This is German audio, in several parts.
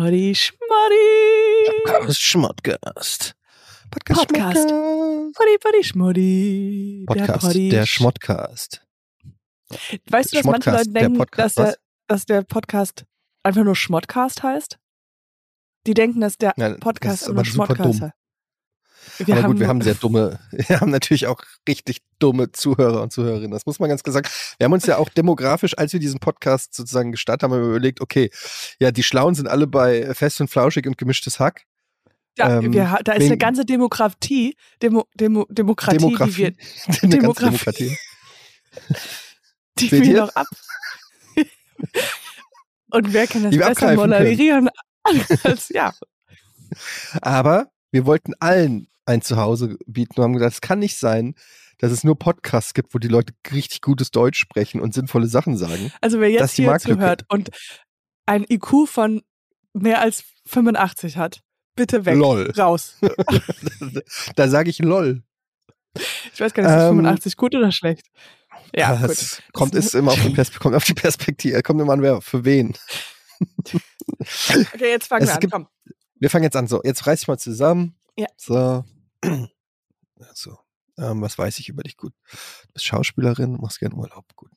Poddy Schmoddy. Podcast Schmottgast. Podcast. Podcast. Poddy Poddy Schmoddy. Der Podcast. Poddy. Der Schmottcast. weißt du, dass manche Leute der denken, Podcast, dass, der, dass der Podcast einfach nur Schmottcast heißt? Die denken, dass der das Podcast ist einfach nur aber super Schmottcast heißt. Wir aber gut, wir haben sehr dumme, wir haben natürlich auch richtig dumme Zuhörer und Zuhörerinnen. Das muss man ganz sagen. Wir haben uns ja auch demografisch, als wir diesen Podcast sozusagen gestartet haben, überlegt, okay, ja, die Schlauen sind alle bei Fest und Flauschig und gemischtes Hack. da, ähm, wir, da ist eine ganze Demokratie, Demo, Demo, Demokratie, die wir, Demografie. Demografie. Demokratie. die Seht wir ihr? noch ab. Und wer kann das Die besser moderieren als ja? Aber wir wollten allen ein Zuhause bieten und haben gedacht, es kann nicht sein, dass es nur Podcasts gibt, wo die Leute richtig gutes Deutsch sprechen und sinnvolle Sachen sagen. Also wer Das jetzt hier zuhört und ein IQ von mehr als 85 hat, bitte weg, Lol. raus. da sage ich lol. Ich weiß gar nicht, ist Ähm, 85 gut oder schlecht? Ja, Ah, gut. es kommt, ist immer auf die, kommt auf die Perspektive, kommt immer an, wer, für wen. Okay, jetzt fangen Es wir an. gibt- Komm. Wir fangen jetzt an. So, jetzt reiß ich mal zusammen. Ja. So. So. Ähm, was weiß ich über dich gut? Du bist Schauspielerin, machst gern Urlaub. Gut.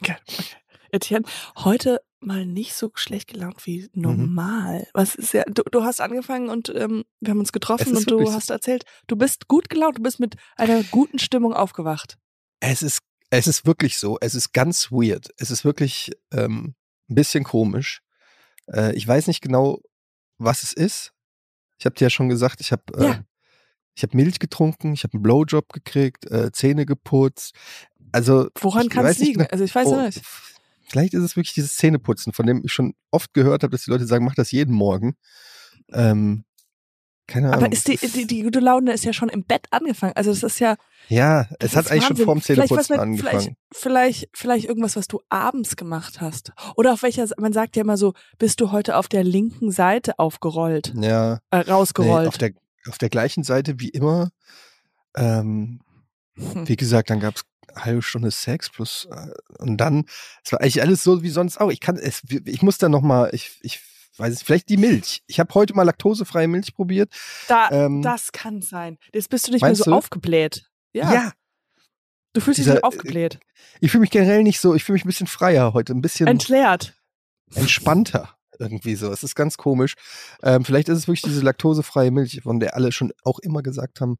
Okay, okay. Etienne, heute mal nicht so schlecht gelaunt wie normal. Was ist ja, du, du hast angefangen und ähm, wir haben uns getroffen und du hast erzählt, du bist gut gelaunt, du bist mit einer guten Stimmung aufgewacht. Es ist, es ist wirklich so. Es ist ganz weird. Es ist wirklich ähm, ein bisschen komisch. Äh, ich weiß nicht genau, was es ist. Ich habe dir ja schon gesagt, ich habe äh, Ja. ich habe Milch getrunken, ich habe einen Blowjob gekriegt, äh, Zähne geputzt. Also Woran kann es liegen? genau- Also ich weiß Oh, nicht. Vielleicht ist es wirklich dieses Zähneputzen, von dem ich schon oft gehört habe, dass die Leute sagen, mach das jeden Morgen. Ähm, keine Ahnung. Aber ist die, die, die gute Laune ist ja schon im Bett angefangen. Also das ist ja. ja, es hat eigentlich Wahnsinn. schon vorm Zähneputzen mit- angefangen. Vielleicht, vielleicht, vielleicht irgendwas, was du abends gemacht hast. Oder auf welcher, man sagt ja immer so, bist du heute auf der linken Seite aufgerollt, Ja, äh, nee, rausgerollt. auf, der, auf der gleichen Seite wie immer. Ähm, Hm. wie gesagt, dann gab es eine halbe Stunde Sex plus äh, und dann, es war eigentlich alles so wie sonst auch. Ich kann es, ich muss da noch mal, ich, ich weiß es, vielleicht die Milch. Ich habe heute mal laktosefreie Milch probiert. Da, ähm, das kann sein. Jetzt bist du nicht mehr so du? aufgebläht. Ja. Du fühlst dich Dieser, nicht aufgebläht. Ich fühle mich generell nicht so, ich fühle mich ein bisschen freier heute, ein bisschen Entleert. entspannter. Irgendwie so. Es ist ganz komisch. Ähm, vielleicht ist es wirklich diese laktosefreie Milch, von der alle schon auch immer gesagt haben,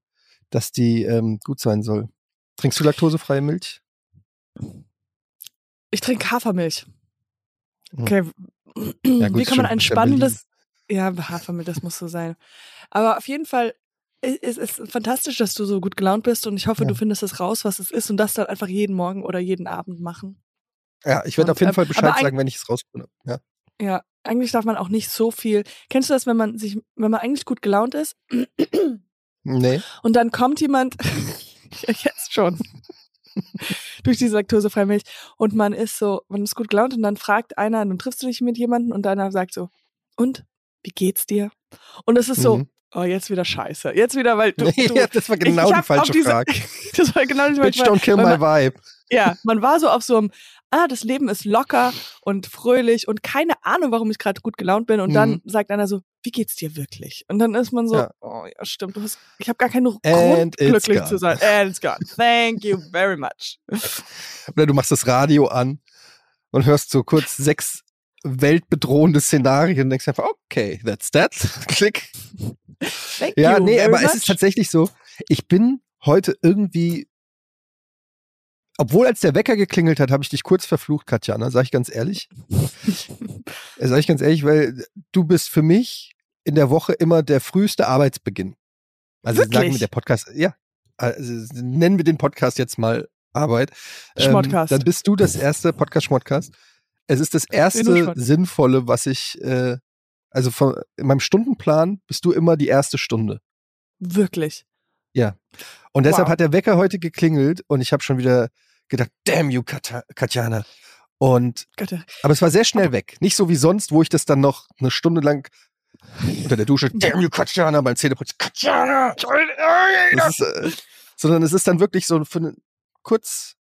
dass die ähm, gut sein soll. Trinkst du laktosefreie Milch? Ich trinke Hafermilch. Hm. Okay. Ja, gut, Wie kann man ein ist ja spannendes. Ja, Hafermilch, das muss so sein. Aber auf jeden Fall ist es fantastisch, dass du so gut gelaunt bist und ich hoffe, Ja. du findest es raus, was es ist und das dann einfach jeden Morgen oder jeden Abend machen. Ja, ich werde auf jeden ähm, Fall Bescheid sagen, wenn ich es rausfinde. Ja. Ja, eigentlich darf man auch nicht so viel. Kennst du das, wenn man sich, wenn man eigentlich gut gelaunt ist Nee. und dann kommt jemand, jetzt schon, durch diese laktosefreie Milch und man ist so, man ist gut gelaunt und dann fragt einer, dann triffst du dich mit jemandem und einer sagt so, und, wie geht's dir? Und es ist so, Mhm. oh, jetzt wieder scheiße. Jetzt wieder, weil du, du ja, das war genau ich die hab falsche diese- Frage. das war genau die Bitch, weil- don't kill my vibe. ja, man war so auf so einem, ah, das Leben ist locker und fröhlich und keine Ahnung, warum ich gerade gut gelaunt bin. Und dann Mhm. sagt einer so, wie geht's dir wirklich? Und dann ist man so, Ja. oh ja, stimmt, du hast, ich habe gar keinen Grund, And glücklich zu sein. And it's gone. Thank you very much. Oder du machst das Radio an und hörst so kurz sechs weltbedrohende Szenarien und denkst einfach, okay, that's that. Klick. Thank Ja, nee, aber much. es ist tatsächlich so, ich bin heute irgendwie, obwohl als der Wecker geklingelt hat, habe ich dich kurz verflucht, Katjana, sag ich ganz ehrlich. Äh, sag ich ganz ehrlich, weil du bist für mich in der Woche immer der früheste Arbeitsbeginn. Also sagen Wirklich? wir der Podcast, ja, also nennen wir den Podcast jetzt mal Arbeit. Ähm, Schmottcast. dann bist du das erste Podcast Schmottcast. Es ist das erste. Sinnvolle, was ich, äh, also von, in meinem Stundenplan bist du immer die erste Stunde. Wirklich. Und deshalb Wow. hat der Wecker heute geklingelt und ich habe schon wieder gedacht, damn you, Katja- Katjana. Und, aber es war sehr schnell weg. Nicht so wie sonst, wo ich das dann noch eine Stunde lang unter der Dusche, damn you, Katjana, beim Zähneputzen, Katjana. Ist, äh, sondern es ist dann wirklich so für eine, kurz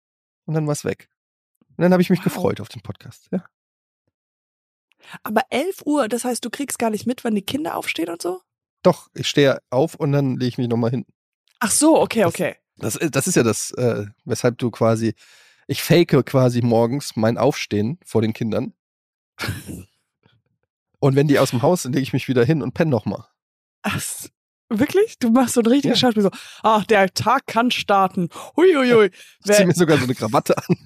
und dann war's weg. Und dann habe ich mich Wow. gefreut auf den Podcast. Ja. Aber 11 Uhr, das heißt, du kriegst gar nicht mit, wann die Kinder aufstehen und so? Doch, ich stehe auf und dann lege ich mich nochmal hin. Ach so, okay, okay. Das, das ist ja das, äh, weshalb du quasi, ich fake quasi morgens mein Aufstehen vor den Kindern. und wenn die aus dem Haus sind, lege ich mich wieder hin und penne nochmal. Ach, wirklich? Du machst so ein richtiges Ja. Schauspiel so, ach, der Tag kann starten. Huiuiui. Ich ziehe mir sogar so eine Krawatte an,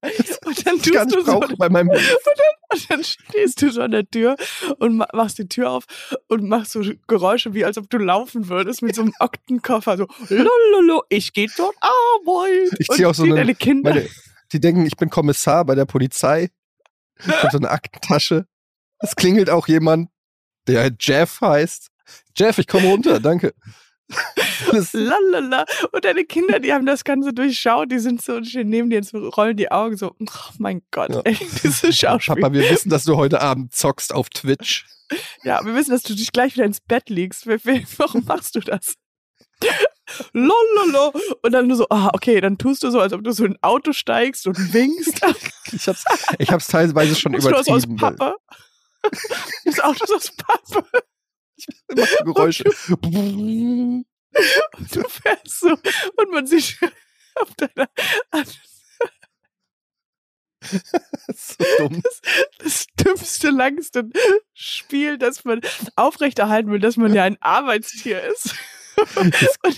und dann tust du so, bei meinem und dann stehst du so an der Tür und ma- machst die Tür auf und machst so Geräusche, wie als ob du laufen würdest mit so einem Aktenkoffer. So, lololo, ich gehe dort arbeiten. Ich zieh Und auch so eine- Kinder. Meine, die denken, ich bin Kommissar bei der Polizei. Ich habe so eine Aktentasche. Es klingelt auch jemand, der Jeff heißt. Jeff, ich komme runter, danke. Lalala. Und deine Kinder, die haben das Ganze durchschaut, die sind so und stehen neben dir und so rollen die Augen so, oh mein Gott, Ja. ey, dieses Schauspiel. Papa, wir wissen, dass du heute Abend zockst auf Twitch. Ja, wir wissen, dass du dich gleich wieder ins Bett legst. Warum machst du das? Lololo. Und dann nur so, ah, okay, dann tust du so, als ob du so in ein Auto steigst und winkst. Ich hab's, ich hab's teilweise schon Das Auto ist aus übertrieben. Pappe. Das Auto ist aus Pappe. so Geräusche. Und du fährst so und man sieht auf deiner so dumm. das dümmste, langste Spiel, das man aufrechterhalten will, dass man ja ein Arbeitstier ist. Dann,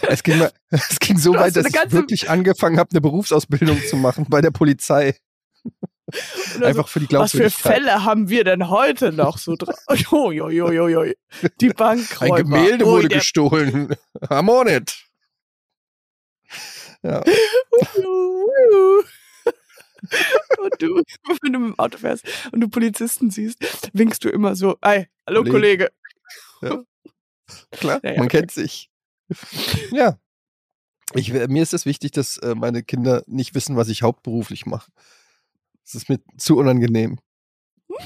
Es ging, mal, es ging so weit, dass ich wirklich angefangen habe, eine Berufsausbildung zu machen bei der Polizei. Einfach für die so, was für Glaubwürdigkeit. Fälle haben wir denn heute noch so drauf? Jo, jo, jo, jo, jo. Die Ein Bankräuber. Gemälde Ui, wurde der- gestohlen. I'm on it. Ja. Und du, wenn du mit dem Auto fährst und du Polizisten siehst, winkst du immer so, ey, hallo Kollege." Kollege. Klar, Ja, ja, man okay. kennt sich. Ja. Ich, mir ist es wichtig, dass äh, meine Kinder nicht wissen, was ich hauptberuflich mache. Das ist mir zu unangenehm.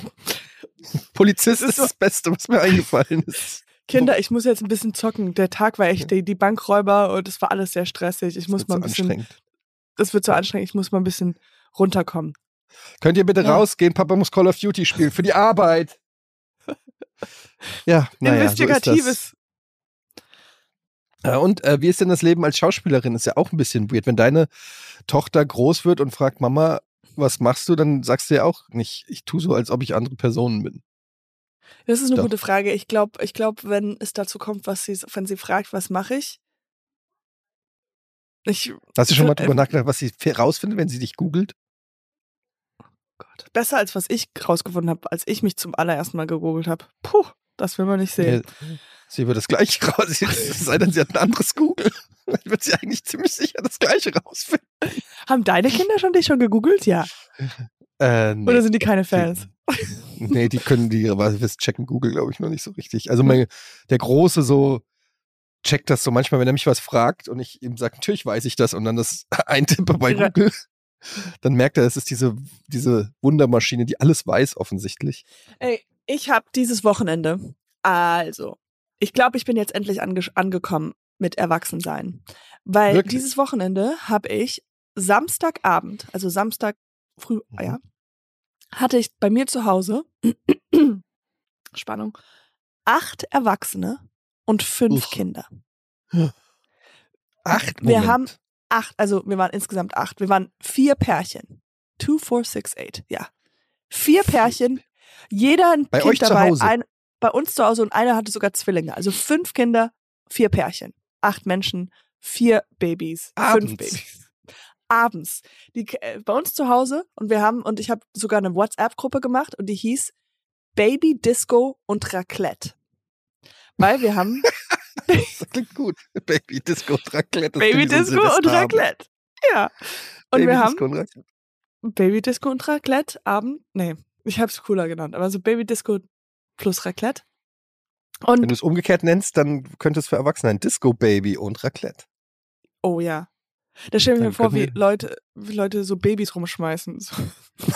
Polizist Das ist so- das Beste, was mir eingefallen ist. Kinder, ich muss jetzt ein bisschen zocken. Der Tag war echt, die, die Bankräuber und es war alles sehr stressig. Ich muss Das mal ein so bisschen, anstrengend. das wird so anstrengend, ich muss mal ein bisschen runterkommen. Könnt ihr bitte Ja. rausgehen? Papa muss Call of Duty spielen für die Arbeit. Ja, naja, so. Investigatives. Ja, und äh, wie ist denn das Leben als Schauspielerin? Ist ja auch ein bisschen weird. Wenn deine Tochter groß wird und fragt, Mama, was machst du, dann sagst du ja auch nicht, ich tue so, als ob ich andere Personen bin. Das ist eine Doch. gute Frage. Ich glaube, ich glaub, wenn es dazu kommt, was sie, wenn sie fragt, was mache ich? Ich, Hast du schon mal Äh, drüber nachgedacht, was sie rausfindet, wenn sie dich googelt? Gott, besser als was ich rausgefunden habe, als ich mich zum allerersten Mal gegoogelt habe. Puh, das will man nicht sehen. Ja, sie wird das gleiche raus. Es sei denn, sie hat ein anderes Google. Dann wird sie eigentlich ziemlich sicher das gleiche rausfinden. Haben deine Kinder schon dich schon gegoogelt? Ja. Äh, nee. Oder sind die keine Fans? Nee, die können die, wir checken Google, glaube ich, noch nicht so richtig. Also mein, der Große so checkt das so manchmal, wenn er mich was fragt und ich ihm sage, natürlich weiß ich das und dann das eintippe bei. Google, dann merkt er, es ist diese, diese Wundermaschine, die alles weiß offensichtlich. Ey, ich habe dieses Wochenende, also, ich glaube, ich bin jetzt endlich ange angekommen mit Erwachsensein. Weil Wirklich? dieses Wochenende habe ich Samstagabend, also Samstag früh, Mhm. ja, hatte ich bei mir zu Hause, Spannung, acht Erwachsene und fünf Uch. Kinder. Acht Wir Moment. haben acht, also wir waren insgesamt acht. Wir waren vier Pärchen. Two, four, six, eight, ja. Vier Pärchen, jeder ein Bei Kind euch zu dabei. Hause? Ein, bei uns zu Hause und einer hatte sogar Zwillinge. Also fünf Kinder, vier Pärchen. Acht Menschen, vier Babys. Abends. Fünf Babys. Abends. Die, äh, bei uns zu Hause und wir haben, und ich habe sogar eine WhatsApp-Gruppe gemacht und die hieß Baby Disco und Raclette. Weil wir haben Das klingt gut. Baby Disco und Raclette. Baby Disco und. Raclette. Ja. Und Baby wir haben Disco und Raclette. Baby Disco und Raclette Abend. Nee, ich hab's cooler genannt, aber so Baby Disco plus Raclette. Wenn Und du es umgekehrt nennst, dann könnte es für Erwachsene ein Disco Baby und Raclette. oh ja. Da stelle ich mir vor, wie Leute, wie Leute so Babys rumschmeißen. So.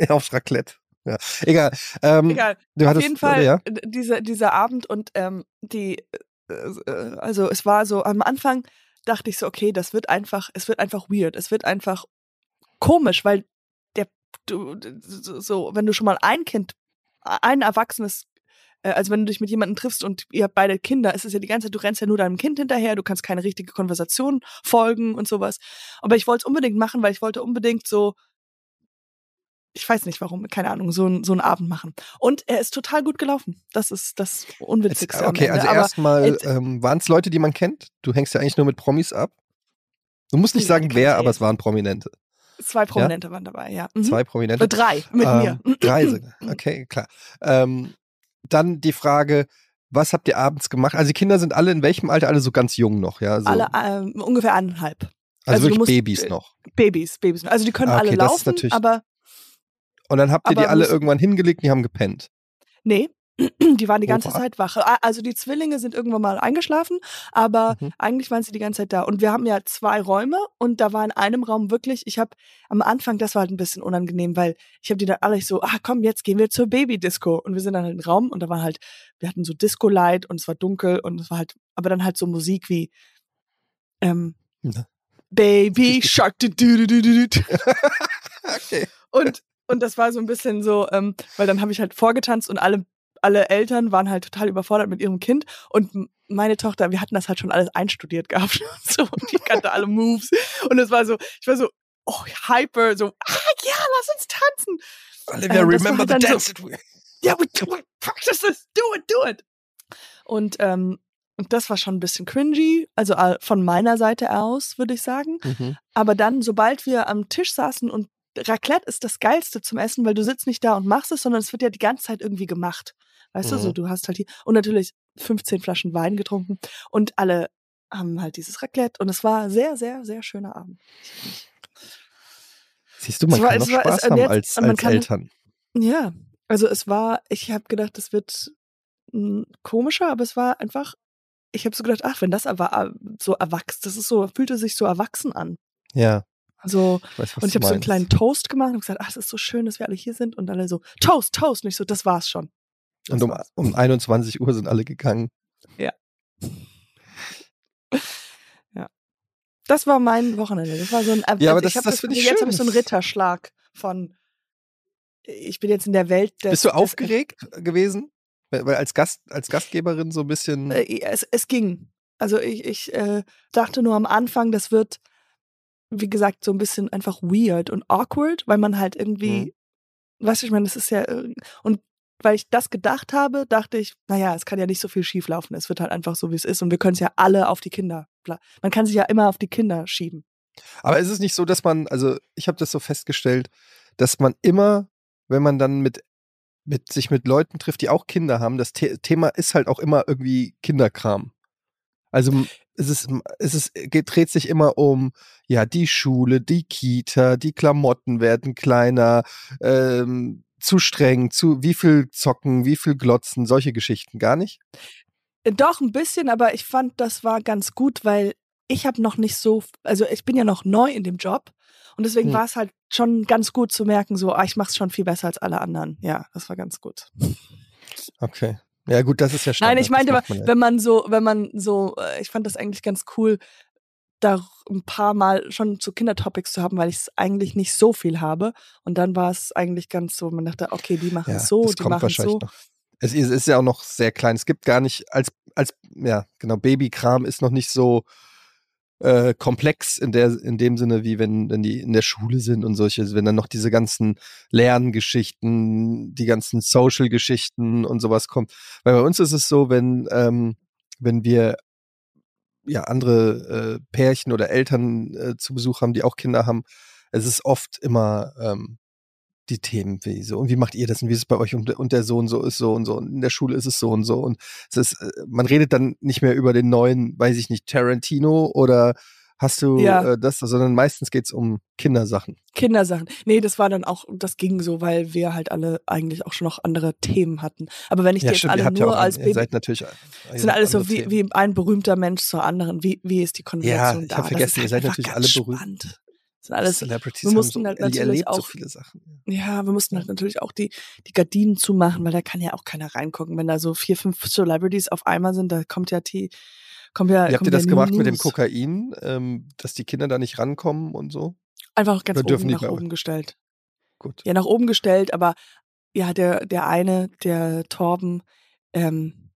Ja, aufs Raclette. Ja. Egal. Ähm, Egal. Du Auf hattest, jeden Fall Ja? dieser, dieser Abend und ähm, die, äh, äh, also es war so, am Anfang dachte ich so, okay, das wird einfach, es wird einfach weird, es wird einfach komisch, weil der du, so, wenn du schon mal ein Kind, ein erwachsenes äh, also wenn du dich mit jemandem triffst und ihr habt beide Kinder, ist es ja die ganze Zeit, du rennst ja nur deinem Kind hinterher, du kannst keine richtige Konversation folgen und sowas. Aber ich wollte es unbedingt machen, weil ich wollte unbedingt so, ich weiß nicht warum, keine Ahnung, so, so einen Abend machen. Und er ist total gut gelaufen. Das ist das Unwitzigste. Jetzt, okay, also erstmal ähm, waren es Leute, die man kennt? Du hängst ja eigentlich nur mit Promis ab. Du musst nicht sagen wer, aber es waren Prominente. Zwei Prominente ja? waren dabei, ja. Mhm. Zwei Prominente. Äh, drei mit ähm, mir. Drei, okay, klar. Ähm, dann die Frage, was habt ihr abends gemacht? Also die Kinder sind alle in welchem Alter? Alle so ganz jung noch, ja? So. Alle ähm, ungefähr eineinhalb. Also, also wirklich musst, Babys äh, noch. Babys, Babys. Also die können ah, okay, alle laufen, aber. Und dann habt ihr die alle irgendwann hingelegt, die haben gepennt. Nee, die waren die ganze Opa. Zeit wach. Also die Zwillinge sind irgendwann mal eingeschlafen, aber mhm. eigentlich waren sie die ganze Zeit da. Und wir haben ja zwei Räume und da war in einem Raum wirklich, ich habe am Anfang, das war halt ein bisschen unangenehm, weil ich habe die dann alle so, ah komm, jetzt gehen wir zur Baby-Disco. Und wir sind dann in den Raum und da war halt, wir hatten so Disco-Light und es war dunkel und es war halt, aber dann halt so Musik wie ähm, ja. Baby Shark. Du, du, du, du, du. okay. Und und das war so ein bisschen so, ähm, weil dann habe ich halt vorgetanzt und alle alle Eltern waren halt total überfordert mit ihrem Kind und meine Tochter, wir hatten das halt schon alles einstudiert gehabt und so und die kannte alle Moves und es war so, ich war so oh, hyper, so ah ja, lass uns tanzen. Olivia, ähm, remember the dance. So, ja, we, we practice this, do it, do it. Und ähm, und das war schon ein bisschen cringy, also von meiner Seite aus, würde ich sagen. Mhm. Aber dann, sobald wir am Tisch saßen und Raclette ist das Geilste zum Essen, weil du sitzt nicht da und machst es, sondern es wird ja die ganze Zeit irgendwie gemacht. Weißt mhm. du, so mhm. du hast halt hier und natürlich 15 Flaschen Wein getrunken und alle haben halt dieses Raclette und es war sehr, sehr, sehr schöner Abend. Siehst du, man war, kann noch war, Spaß haben jetzt, als, als kann, Eltern. Ja, also es war, ich habe gedacht, das wird hm, komischer, aber es war einfach, ich habe so gedacht, ach, wenn das aber so erwachsen, das ist so, fühlte sich so erwachsen an. Ja. Also, ich weiß, und ich habe so einen kleinen Toast gemacht und gesagt, ach, es ist so schön, dass wir alle hier sind. Und alle so, Toast, Toast. Und ich so, das war's schon. Und um, um 21 Uhr sind alle gegangen. Ja. ja. Das war mein Wochenende. Das war so ein. Ja, aber das, das, das finde ich Jetzt habe ich so einen Ritterschlag von. Ich bin jetzt in der Welt. Des, Bist du aufgeregt des, gewesen? Weil als Gast, als Gastgeberin so ein bisschen. Äh, es, es ging. Also ich, ich äh, dachte nur am Anfang, das wird, wie gesagt, so ein bisschen einfach weird und awkward, weil man halt irgendwie, mhm. weißt du, ich meine, das ist ja, äh, und weil ich das gedacht habe, dachte ich, naja, es kann ja nicht so viel schief laufen. Es wird halt einfach so, wie es ist. Und wir können es ja alle auf die Kinder. Man kann sich ja immer auf die Kinder schieben. Aber ist es nicht so, dass man, also ich habe das so festgestellt, dass man immer, wenn man dann mit, mit sich mit Leuten trifft, die auch Kinder haben, das The Thema ist halt auch immer irgendwie Kinderkram. Also es ist, es ist, geht, dreht sich immer um, ja, die Schule, die Kita, die Klamotten werden kleiner, ähm, zu streng, zu wie viel zocken, wie viel glotzen, solche Geschichten gar nicht? Äh, doch, ein bisschen, aber ich fand, das war ganz gut, weil ich habe noch nicht so, also ich bin ja noch neu in dem Job und deswegen hm. war es halt schon ganz gut zu merken, so, ah, ich mache es schon viel besser als alle anderen. Ja, das war ganz gut. Okay. Ja, gut, das ist ja Standard. Nein, ich meinte, ja. wenn man so, wenn man so, äh, ich fand das eigentlich ganz cool, da ein paar Mal schon zu Kindertopics zu haben, weil ich es eigentlich nicht so viel habe. Und dann war es eigentlich ganz so, man dachte, okay, die machen ja, es so, die machen es so. Noch. Es ist, ist, ja auch noch sehr klein. Es gibt gar nicht, als, als, ja, genau, Babykram ist noch nicht so äh, komplex in der, in dem Sinne, wie wenn, wenn die in der Schule sind und solche, wenn dann noch diese ganzen Lerngeschichten, die ganzen Social-Geschichten und sowas kommt. Weil bei uns ist es so, wenn, ähm, wenn wir ja andere äh, Pärchen oder Eltern äh, zu Besuch haben, die auch Kinder haben, es ist oft immer ähm, die Themen wie so und wie macht ihr das und wie ist es bei euch und, und der Sohn so ist so und so und in der Schule ist es so und so und es ist, äh, man redet dann nicht mehr über den neuen, weiß ich nicht, Tarantino oder hast du ja. äh, das, sondern meistens geht's um Kindersachen. Kindersachen. Nee, das war dann auch, das ging so, weil wir halt alle eigentlich auch schon noch andere Themen hatten. Aber wenn ich ja, die jetzt alle nur ja als Baby. Ihr seid natürlich sind alles so wie, wie ein berühmter Mensch zur anderen. Wie, wie ist die Konversation ja, ich habe vergessen, ihr seid natürlich alle berühmt. Sind alles, Celebrities wir mussten so, halt natürlich auch, so viele Sachen. Ja, wir mussten halt natürlich auch die, die Gardinen zumachen, weil da kann ja auch keiner reingucken. Wenn da so vier, fünf Celebrities auf einmal sind, da kommt ja die, kommt ja. Wie habt ihr das gemacht mit dem Kokain, ähm, dass die Kinder da nicht rankommen und so? Einfach ganz Oder oben nach oben gestellt. gut. Ja, nach oben gestellt, aber ja, der, der eine, der Torben, ähm,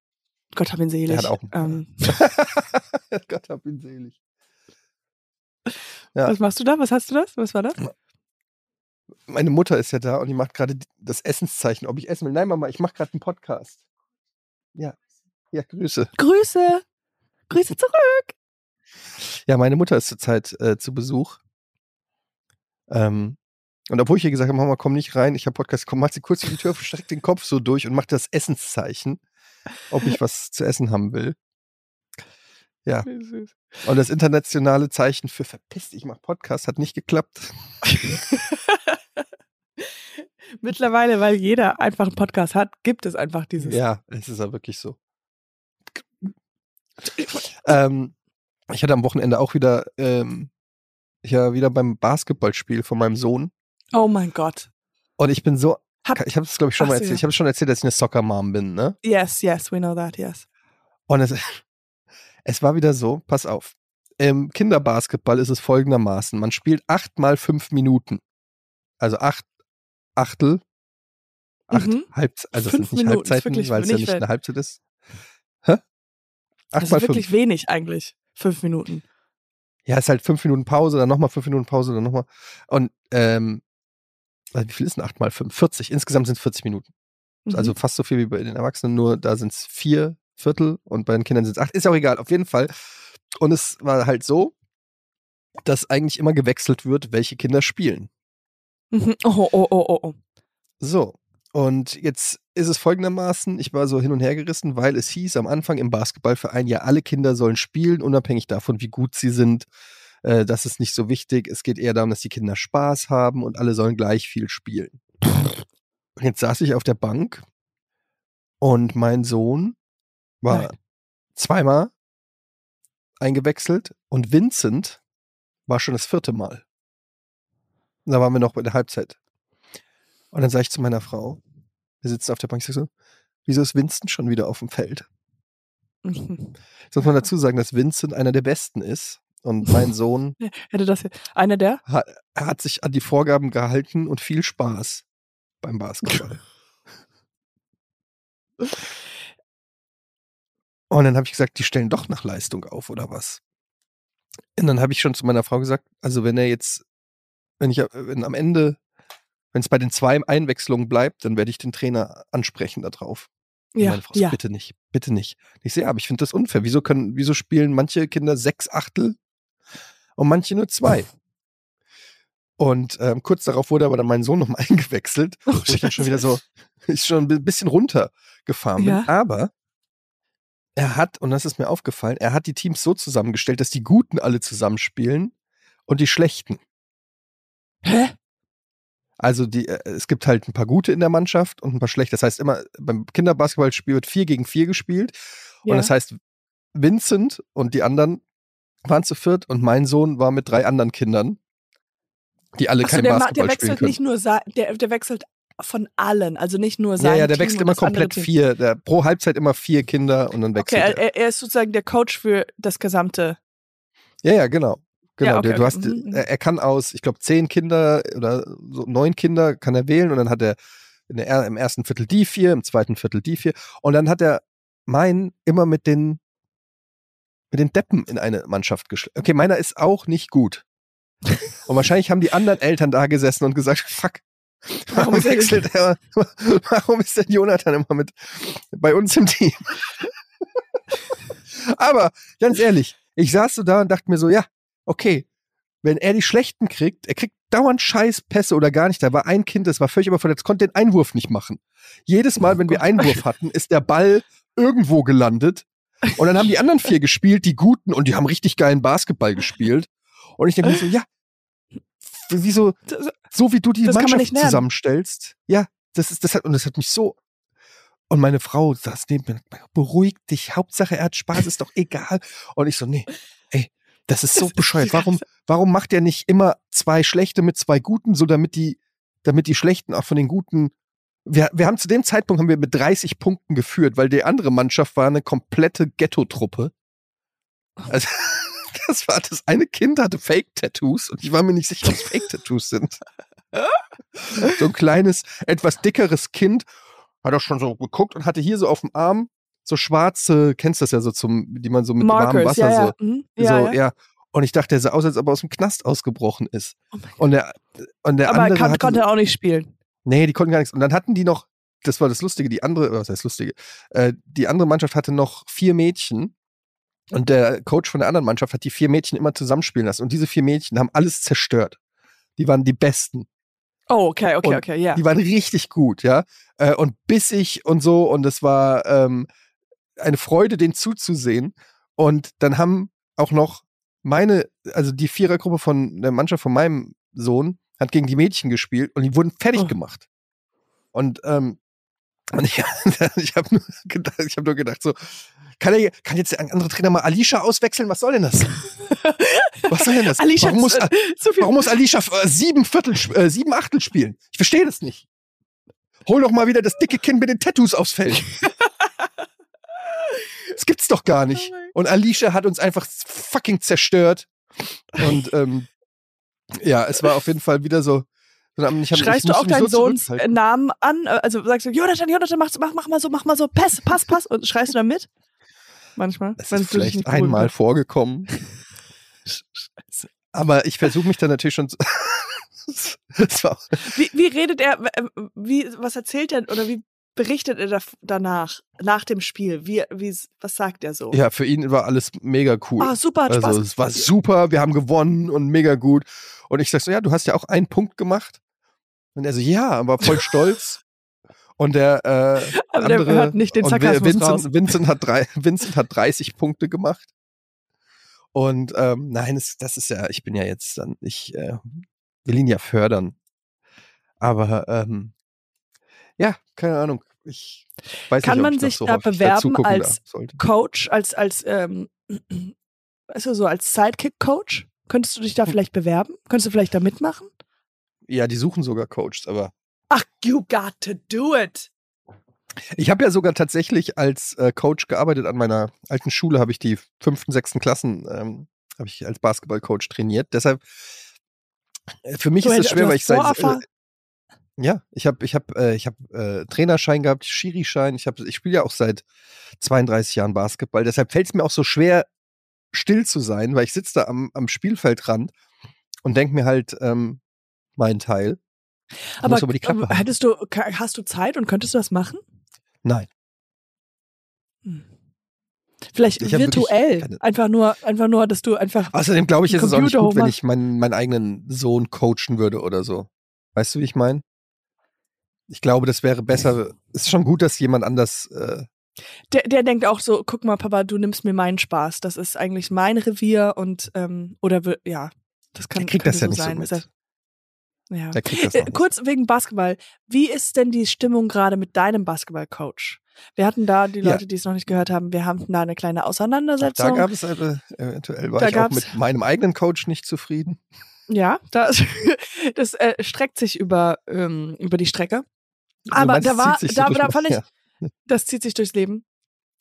Gott hab ihn selig. Der hat auch ähm, Gott hab ihn selig. Was machst du da? Was hast du das? Was war das? Meine Mutter ist ja da und die macht gerade das Essenszeichen, ob ich essen will. Nein, Mama, ich mache gerade einen Podcast. Ja. Ja, Grüße. Grüße. Grüße zurück. Ja, meine Mutter ist zurzeit äh, zu Besuch. Ähm, und obwohl ich ihr gesagt habe, Mama, komm nicht rein, ich habe Podcast, komm, macht sie kurz die Tür, streckt den Kopf so durch und macht das Essenszeichen, ob ich was zu essen haben will. Ja. Und das internationale Zeichen für verpiss dich, ich mach Podcast hat nicht geklappt. Mittlerweile, weil jeder einfach einen Podcast hat, gibt es einfach dieses. Ja, es ist ja wirklich so. Ähm, ich hatte am Wochenende auch wieder, ähm, ich war wieder beim Basketballspiel von meinem Sohn. Oh mein Gott. Und ich bin so, Hab- ich habe es glaube ich schon mal erzählt. ja. Ich habe schon erzählt, dass ich eine Soccer Mom bin, ne? Yes, yes, we know that, yes. Und es, es war wieder so, pass auf. Im Kinderbasketball ist es folgendermaßen: Man spielt acht mal fünf Minuten. Also acht Achtel. Acht Mhm. Halbz also es Fünf sind nicht Minuten, Halbzeiten, weil es ja nicht eine Halbzeit ist. Hä? Das Acht ist mal wirklich fünf. wenig eigentlich. Fünf Minuten. Ja, ist halt fünf Minuten Pause, dann nochmal fünf Minuten Pause, dann nochmal. Und ähm, also wie viel ist denn acht mal fünf? 40. Insgesamt sind es 40 Minuten. Mhm. Also fast so viel wie bei den Erwachsenen, nur da sind es vier Viertel und bei den Kindern sind es acht. Ist auch egal, auf jeden Fall. Und es war halt so, dass eigentlich immer gewechselt wird, welche Kinder spielen. Mhm. Oh, oh, oh, oh, oh. So. Und jetzt ist es folgendermaßen, ich war so hin und her gerissen, weil es hieß am Anfang im Basketballverein, ja, alle Kinder sollen spielen, unabhängig davon, wie gut sie sind. Äh, das ist nicht so wichtig. Es geht eher darum, dass die Kinder Spaß haben und alle sollen gleich viel spielen. Und jetzt saß ich auf der Bank und mein Sohn war Nein. zweimal eingewechselt und Vincent war schon das vierte Mal. Und da waren wir noch bei der Halbzeit. Und dann sage ich zu meiner Frau, wir sitzen auf der Bank, ich sag so, wieso ist Vincent schon wieder auf dem Feld? Mhm. Jetzt muss man dazu sagen, dass Vincent einer der Besten ist. Und mein Sohn Hätte das einer der? hat, er hat sich an die Vorgaben gehalten und viel Spaß beim Basketball. Und dann habe ich gesagt, die stellen doch nach Leistung auf, oder was? Und dann habe ich schon zu meiner Frau gesagt, also wenn er jetzt, wenn ich wenn am Ende, wenn es bei den zwei Einwechslungen bleibt, dann werde ich den Trainer ansprechen darauf. Ja, meine Frau ja. bitte nicht, bitte nicht. Ich sehe, aber ich finde das unfair. Wieso können, wieso spielen manche Kinder sechs Achtel und manche nur zwei? Und ähm, kurz darauf wurde aber dann mein Sohn nochmal eingewechselt, Oh, wo ich dann schon wieder so, ich schon ein bi- bisschen runtergefahren bin. Ja. Aber er hat, und das ist mir aufgefallen, er hat die Teams so zusammengestellt, dass die Guten alle zusammenspielen und die Schlechten. Hä? Also die, äh, es gibt halt ein paar gute in der Mannschaft und ein paar schlechte. Das heißt immer, beim Kinderbasketballspiel wird vier gegen vier gespielt. Und Ja. das heißt, Vincent und die anderen waren zu viert und mein Sohn war mit drei anderen Kindern, die alle Achso, kein der, Basketball der spielen wechselt können. nicht nur der, der wechselt von allen, also nicht nur ja, sein ja, der Team wechselt und immer komplett vier. Der, pro Halbzeit immer vier Kinder und dann Okay, wechselt er, er. er er ist sozusagen der Coach für das gesamte. Ja, ja, genau. Genau, Ja, okay, du hast, Mhm, mhm. er, kann aus, ich glaube, zehn Kinder oder so neun Kinder kann er wählen und dann hat er der, er- im ersten Viertel die vier, im zweiten Viertel die vier und dann hat er meinen immer mit den mit den Deppen in eine Mannschaft geschlagen. Okay, meiner ist auch nicht gut. Und wahrscheinlich haben die anderen Eltern da gesessen und gesagt, fuck, Warum wechselt er, warum ist denn Jonathan immer mit bei uns im Team? Aber ganz ehrlich, ich saß so da und dachte mir so, ja, okay, wenn er die schlechten kriegt, er kriegt dauernd scheiß Pässe oder gar nicht. Da war ein Kind, das war völlig überfordert, das konnte den Einwurf nicht machen. Jedes Mal, wenn wir. Einwurf hatten, ist der Ball irgendwo gelandet. Und dann haben die anderen vier gespielt, die Guten, und die haben richtig geilen Basketball gespielt. Und ich denke mir so, ja, wieso, Das- so wie du die Das man Mannschaft nicht lernen. zusammenstellst. Ja, das ist, das hat, und das hat mich so. Und meine Frau saß neben mir, beruhig dich, Hauptsache er hat Spaß, ist doch egal. Und ich so, nee, das ist so bescheuert. Warum, warum macht er nicht immer zwei schlechte mit zwei guten, so damit die, damit die schlechten auch von den guten. Wir, wir haben zu dem Zeitpunkt haben wir mit 30 Punkten geführt, weil die andere Mannschaft war eine komplette Ghetto-Truppe. Also, das war das eine Kind hatte Fake-Tattoos und ich war mir nicht sicher, es Fake-Tattoos sind. so ein kleines, etwas dickeres Kind hat auch schon so geguckt und hatte hier so auf dem Arm so schwarze, kennst du das ja so zum, die man so mit Markers, warmem Wasser ja, ja. so, Mhm. so ja, ja. ja. Und ich dachte, der sah aus, als ob er aus dem Knast ausgebrochen ist. Oh. Und der, und der Aber andere kann, hatte konnte so, er auch nicht spielen. Nee, die konnten gar nichts. Und dann hatten die noch, das war das Lustige, die andere, was heißt Lustige, äh, die andere Mannschaft hatte noch vier Mädchen. Und der Coach von der anderen Mannschaft hat die vier Mädchen immer zusammenspielen lassen. Und diese vier Mädchen haben alles zerstört. Die waren die Besten. Oh, okay, okay, Und okay, ja. Die waren richtig gut, ja. Äh, und bissig und so. Und es war ähm, eine Freude, den zuzusehen. Und dann haben auch noch meine, also die Vierergruppe von der Mannschaft von meinem Sohn hat gegen die Mädchen gespielt und die wurden fertig Oh. gemacht. Und, ähm, und ich, ich habe nur, gedacht- ich hab nur gedacht, so, kann, er, kann jetzt der andere Trainer mal Alicia auswechseln? Was soll denn das? Was soll denn das? Alicia, warum, muss, äh, so warum muss Alicia äh, sieben Viertel, äh, sieben Achtel spielen? Ich verstehe das nicht. Hol doch mal wieder das dicke Kind mit den Tattoos aufs Feld. Das gibt's doch gar nicht. Und Alicia hat uns einfach fucking zerstört. Und ähm, ja, es war auf jeden Fall wieder so. Ich hab, ich Schreist du musste auch deinen so Sohns zurückhalten. Namen an? Äh, Also sagst du, Jonathan, Jonathan, mach, mach, mach mal so, mach mal so, pass, pass, pass. Und schreist du da mit? Manchmal. Das ist du vielleicht einmal beruhigen vorgekommen. Scheiße. Aber ich versuche mich dann natürlich schon. kannst. Wie, wie redet er, äh, wie, was erzählt er oder wie berichtet er da, danach, nach dem Spiel? Wie, wie, was sagt er so? ja, für ihn war alles mega cool. Ah, super, hat Spaß. Also es war super, wir haben gewonnen und mega gut. Und ich sag so, ja, du hast ja auch einen Punkt gemacht. Und er so, ja, aber voll stolz. Und der, äh, Aber der andere, hört nicht den Sarkasmus Vincent, raus. Vincent, hat drei, Vincent hat 30 Punkte gemacht. Und ähm, nein, es, das ist ja, ich bin ja jetzt dann, ich äh, will ihn ja fördern. Aber ähm, ja, keine Ahnung. Ich weiß Kann nicht, man sich so da bewerben als. Coach, als, als, ähm, du, so als Sidekick-Coach? Könntest du dich da vielleicht bewerben? Könntest du vielleicht da mitmachen? Ja, die suchen sogar Coaches, aber Ach, you got to do it. Ich habe ja sogar tatsächlich als äh, Coach gearbeitet an meiner alten Schule, habe ich die fünften, sechsten Klassen, ähm, habe ich als Basketballcoach trainiert. Deshalb, äh, für mich Du ist es schwer, weil ich seit, äh? Ja, ich habe ich hab, äh, ich hab, äh, Trainerschein gehabt, Schiri-Schein, ich, hab- ich spiele ja auch seit 32 Jahren Basketball. Deshalb fällt es mir auch so schwer, still zu sein, weil ich sitze da am, am Spielfeldrand und denke mir halt ähm, meinen Teil. Aber, aber die Klappe ähm, halten. hättest du, hast du Zeit und könntest du das machen? Nein. Hm. Vielleicht Ich virtuell. Einfach nur, einfach nur, dass du einfach. Außerdem glaube ich, ist es auch nicht gut, wenn ich meinen, meinen eigenen Sohn coachen würde oder so. Weißt du, wie ich meine? Ich glaube, das wäre besser. Es ist schon gut, dass jemand anders. Äh, Der, der denkt auch so, guck mal, Papa, du nimmst mir meinen Spaß. Das ist eigentlich mein Revier und ähm, oder ja, das kann der kriegt könnte das ja so nicht sein. so mit. das- Ja. Der kriegt das Äh, kurz wegen Basketball. Wie ist denn die Stimmung gerade mit deinem Basketballcoach? Wir hatten da, die Ja. Leute, die es noch nicht gehört haben, wir haben da eine kleine Da Auseinandersetzung. gab es äh, eventuell war Da ich auch mit meinem eigenen Coach nicht zufrieden. ja, da, das äh, streckt sich über, ähm, über die Strecke. Aber meinst, da war, so da, da fand ich, ja. das zieht sich durchs Leben.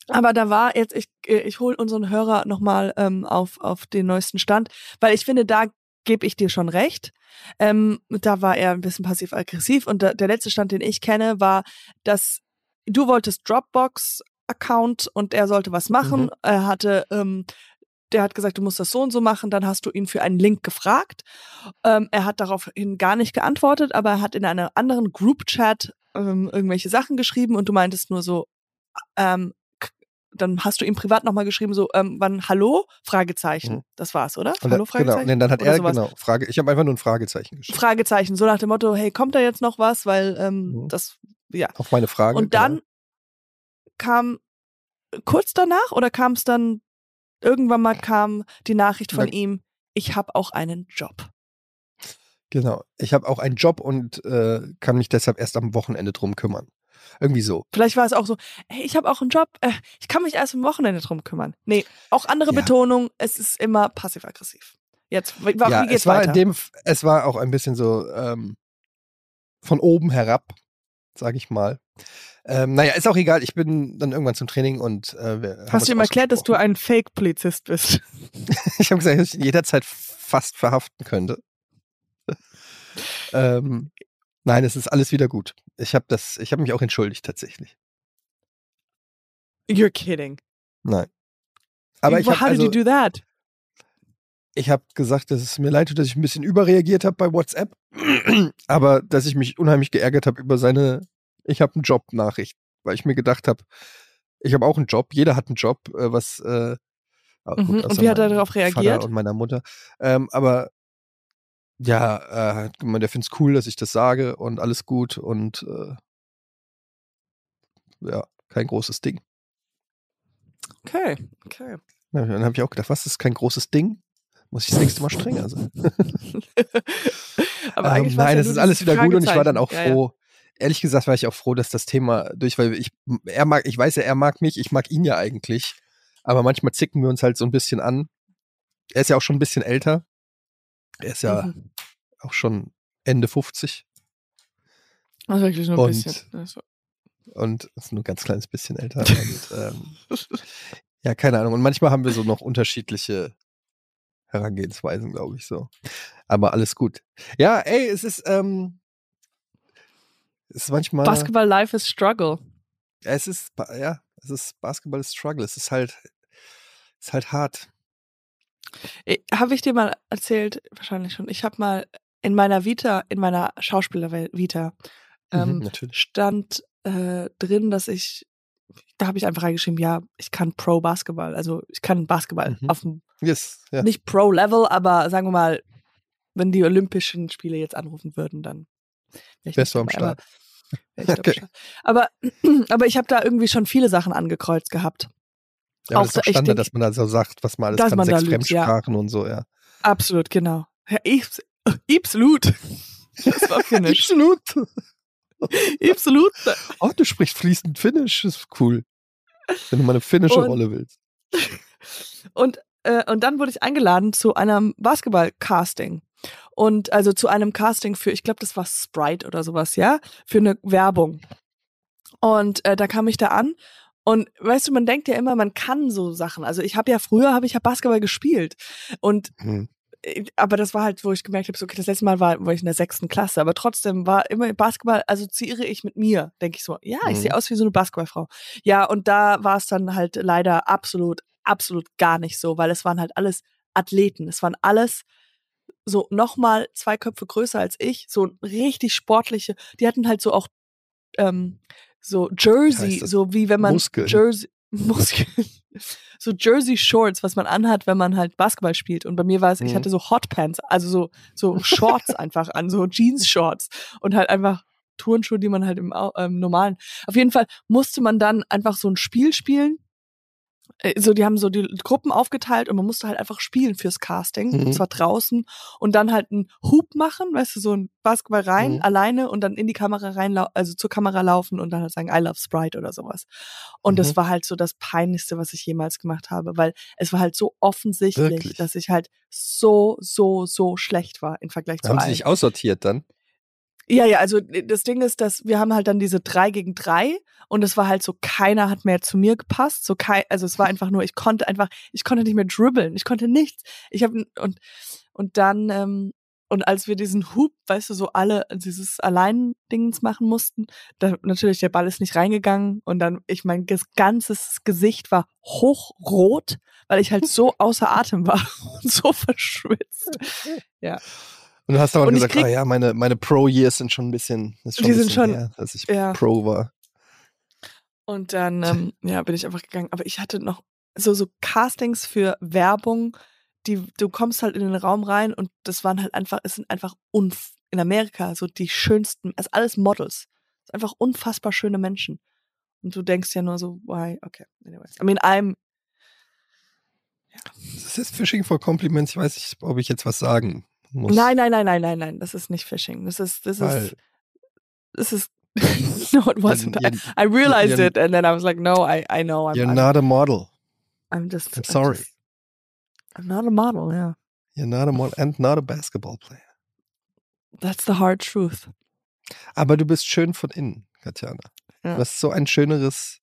Aber da war jetzt, ich, äh, ich hole unseren Hörer nochmal ähm, auf, auf den neuesten Stand, weil ich finde, da gebe ich dir schon recht. Ähm, da war er ein bisschen passiv-aggressiv und da, der letzte Stand, den ich kenne, war, dass du wolltest Dropbox-Account und er sollte was machen. Mhm. Er hatte, ähm, der hat gesagt, du musst das so und so machen. Dann hast du ihn für einen Link gefragt. Ähm, er hat daraufhin gar nicht geantwortet, aber er hat in einer anderen Group-Chat ähm, irgendwelche Sachen geschrieben und du meintest nur so, ähm, dann hast du ihm privat nochmal geschrieben, so, ähm, wann Hallo? Fragezeichen. Mhm. Das war's, oder? Und Hallo? dann, genau, Fragezeichen? und dann hat Oder er, genau, Frage, ich habe einfach nur ein Fragezeichen geschrieben. Fragezeichen, so nach dem Motto, hey, kommt da jetzt noch was? Weil ähm, Mhm. das, ja. Auf meine Frage. Und dann genau. kam kurz danach oder kam es dann irgendwann mal kam die Nachricht von Na- ihm, ich habe auch einen Job. Genau. Ich habe auch einen Job und äh, kann mich deshalb erst am Wochenende drum kümmern. Irgendwie so. Vielleicht war es auch so, hey, ich habe auch einen Job, äh, ich kann mich erst am Wochenende drum kümmern. Nee, auch andere Ja. Betonung, es ist immer passiv-aggressiv. Jetzt, wie, ja, geht's es war weiter? in dem, es war auch ein bisschen so ähm, von oben herab, sage ich mal. Ähm, naja, ist auch egal. Ich bin dann irgendwann zum Training und äh, Hast du ihm erklärt, dass du ein Fake-Polizist bist? Ich habe gesagt, dass ich ihn jederzeit fast verhaften könnte. Ähm, nein, es ist alles wieder gut. Ich habe das, ich habe mich auch entschuldigt tatsächlich. You're kidding. Nein. Aber ich How habe did also, you do that? ich habe gesagt, dass es mir leid tut, dass ich ein bisschen überreagiert habe bei WhatsApp, aber dass ich mich unheimlich geärgert habe über seine ich habe einen Job Nachricht, weil ich mir gedacht habe, ich habe auch einen Job, jeder hat einen Job, äh, was äh, gut, Mhm. Und wie hat er darauf Vater reagiert? und meiner Mutter. Ähm, aber ja, äh, der findet es cool, dass ich das sage und alles gut und äh, ja, kein großes Ding. Okay, okay. Ja, Dann habe ich auch gedacht, was ist kein großes Ding? Muss ich das nächste Mal strenger sein. Aber Ähm, nein, es ist alles wieder gut und ich war dann auch. Ja, froh. Ehrlich gesagt war ich auch froh, dass das Thema durch, weil ich, er mag, ich weiß ja, er mag mich, ich mag ihn ja eigentlich. Aber manchmal zicken wir uns halt so ein bisschen an. Er ist ja auch schon ein bisschen älter. Er ist Ja. ja Mhm. auch schon Ende 50 Also wirklich nur ein Und- bisschen. Also, und ist nur ein ganz kleines bisschen älter. und, ähm, ja, keine Ahnung. Und manchmal haben wir so noch unterschiedliche Herangehensweisen, glaube ich so. Aber alles gut. Ja, ey, es ist, ähm, es ist manchmal. Basketball Life is Struggle. Es ist, ja, es ist Basketball ist Struggle. Es ist halt, es ist halt hart. Habe ich dir mal erzählt? Wahrscheinlich schon. Ich habe mal in meiner Vita, in meiner Schauspieler-Vita, ähm, Mhm, stand äh, drin, dass ich, da habe ich einfach reingeschrieben, ja, ich kann Pro-Basketball. Also ich kann Basketball Mhm. auf dem, Yes, ja. nicht Pro-Level, aber sagen wir mal, wenn die Olympischen Spiele jetzt anrufen würden, dann wär ich Wärst du am aber- Start. am Okay. Aber, aber ich habe da irgendwie schon viele Sachen angekreuzt gehabt. Ja, auch das ist doch Standard, denk- dass man da so sagt, was man alles kann. man Sechs lügt, ja. Fremdsprachen und so, ja. Absolut, genau. Ja, Ibs, Ibslut. Das war Finnisch. Absolut. Ibslut. Oh, du sprichst fließend Finnisch. Das ist cool. Wenn du mal eine finnische Und- Rolle willst. Und, äh, und dann wurde ich eingeladen zu einem Basketball-Casting. Und also zu einem Casting für, ich glaube, das war Sprite oder sowas, ja, für eine Werbung. Und äh, da kam ich da an und weißt du, man denkt ja immer, man kann so Sachen. Also ich habe ja früher habe ich ja Basketball gespielt und Hm. äh, aber das war halt, wo ich gemerkt habe, so, okay, das letzte Mal war, war ich in der sechsten Klasse, aber trotzdem war immer Basketball assoziiere ich mit mir, denke ich so. Ja, ich Mhm. sehe aus wie so eine Basketballfrau. Ja, und da war es dann halt leider absolut, absolut gar nicht so, weil es waren halt alles Athleten. Es waren alles so nochmal zwei Köpfe größer als ich, so richtig sportliche. Die hatten halt so auch ähm, so Jersey, so wie wenn man Muskeln. Jersey, Muskeln, so Jersey Shorts, was man anhat, wenn man halt Basketball spielt. Und bei mir war es, ich Mhm. hatte so Hotpants, also so so Shorts einfach an, so Jeans Shorts und halt einfach Turnschuhe, die man halt im ähm, normalen. Auf jeden Fall musste man dann einfach so ein Spiel spielen. Äh, So, die haben so die Gruppen aufgeteilt und man musste halt einfach spielen fürs Casting, Mhm. und zwar draußen und dann halt einen Hoop machen, weißt du, so ein Basketball rein, Mhm. alleine und dann in die Kamera rein, also zur Kamera laufen und dann halt sagen, I love Sprite oder sowas. Und das Mhm. war halt so das Peinlichste, was ich jemals gemacht habe, weil es war halt so offensichtlich, Wirklich? dass ich halt so, so, so schlecht war im Vergleich zu Haben sie allen. dich aussortiert dann? Ja, ja, also äh, das Ding ist, dass wir haben halt dann diese drei gegen drei und es war halt so, keiner hat mehr zu mir gepasst. So kein, also es war einfach nur, ich konnte einfach, ich konnte nicht mehr dribbeln, ich konnte nichts. Ich habe und und dann ähm, und als wir diesen Hoop, weißt du, so alle dieses Allein-Dingens machen mussten, da natürlich der Ball ist nicht reingegangen und dann ich mein ganzes Gesicht war hochrot, weil ich halt so außer Atem war und so verschwitzt. Und du hast aber gesagt, krieg- ah ja, meine, meine Pro-Years sind schon ein bisschen, ist schon Die ein sind bisschen schon- her, dass ich ja. Pro war. Und dann ähm, ja, bin ich einfach gegangen. Aber ich hatte noch so, so Castings für Werbung, die, du kommst halt in den Raum rein und das waren halt einfach, es sind einfach unf in Amerika so die schönsten, ist alles Models. Einfach unfassbar schöne Menschen. Und du denkst ja nur so, why, okay, anyways. I mean, I'm, Das ist Fishing for Compliments. Ich weiß nicht, ob ich jetzt was sagen muss. nein, nein, nein, nein, nein, nein, das ist nicht Phishing. Das ist, das ist, das ist, no, it wasn't. You're, I realized it and then I was like, no, I, I know, I'm, you're I'm, not a model. I'm just, I'm sorry. just- I'm not a model, yeah. You're not a model and not a basketball player. That's the hard truth. Aber du bist schön von innen, Katjana. Ja. Du hast so ein schöneres,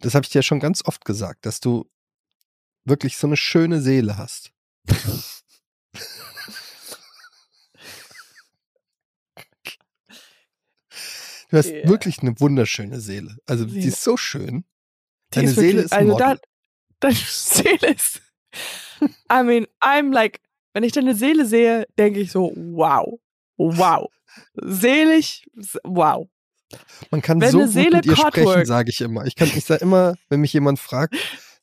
das habe ich dir schon ganz oft gesagt, dass du wirklich so eine schöne Seele hast. Du hast Ja. wirklich eine wunderschöne Seele. Also die ist so schön. Die Deine ist Seele wirklich, ist ein also da, deine Seele ist. I mean, I'm like, wenn ich deine Seele sehe, denke ich so, wow, wow, selig, wow. Man kann Wenn so gut Seele mit ihr sprechen, Cutwork- sage ich immer. Ich kann, ich sage immer, wenn mich jemand fragt,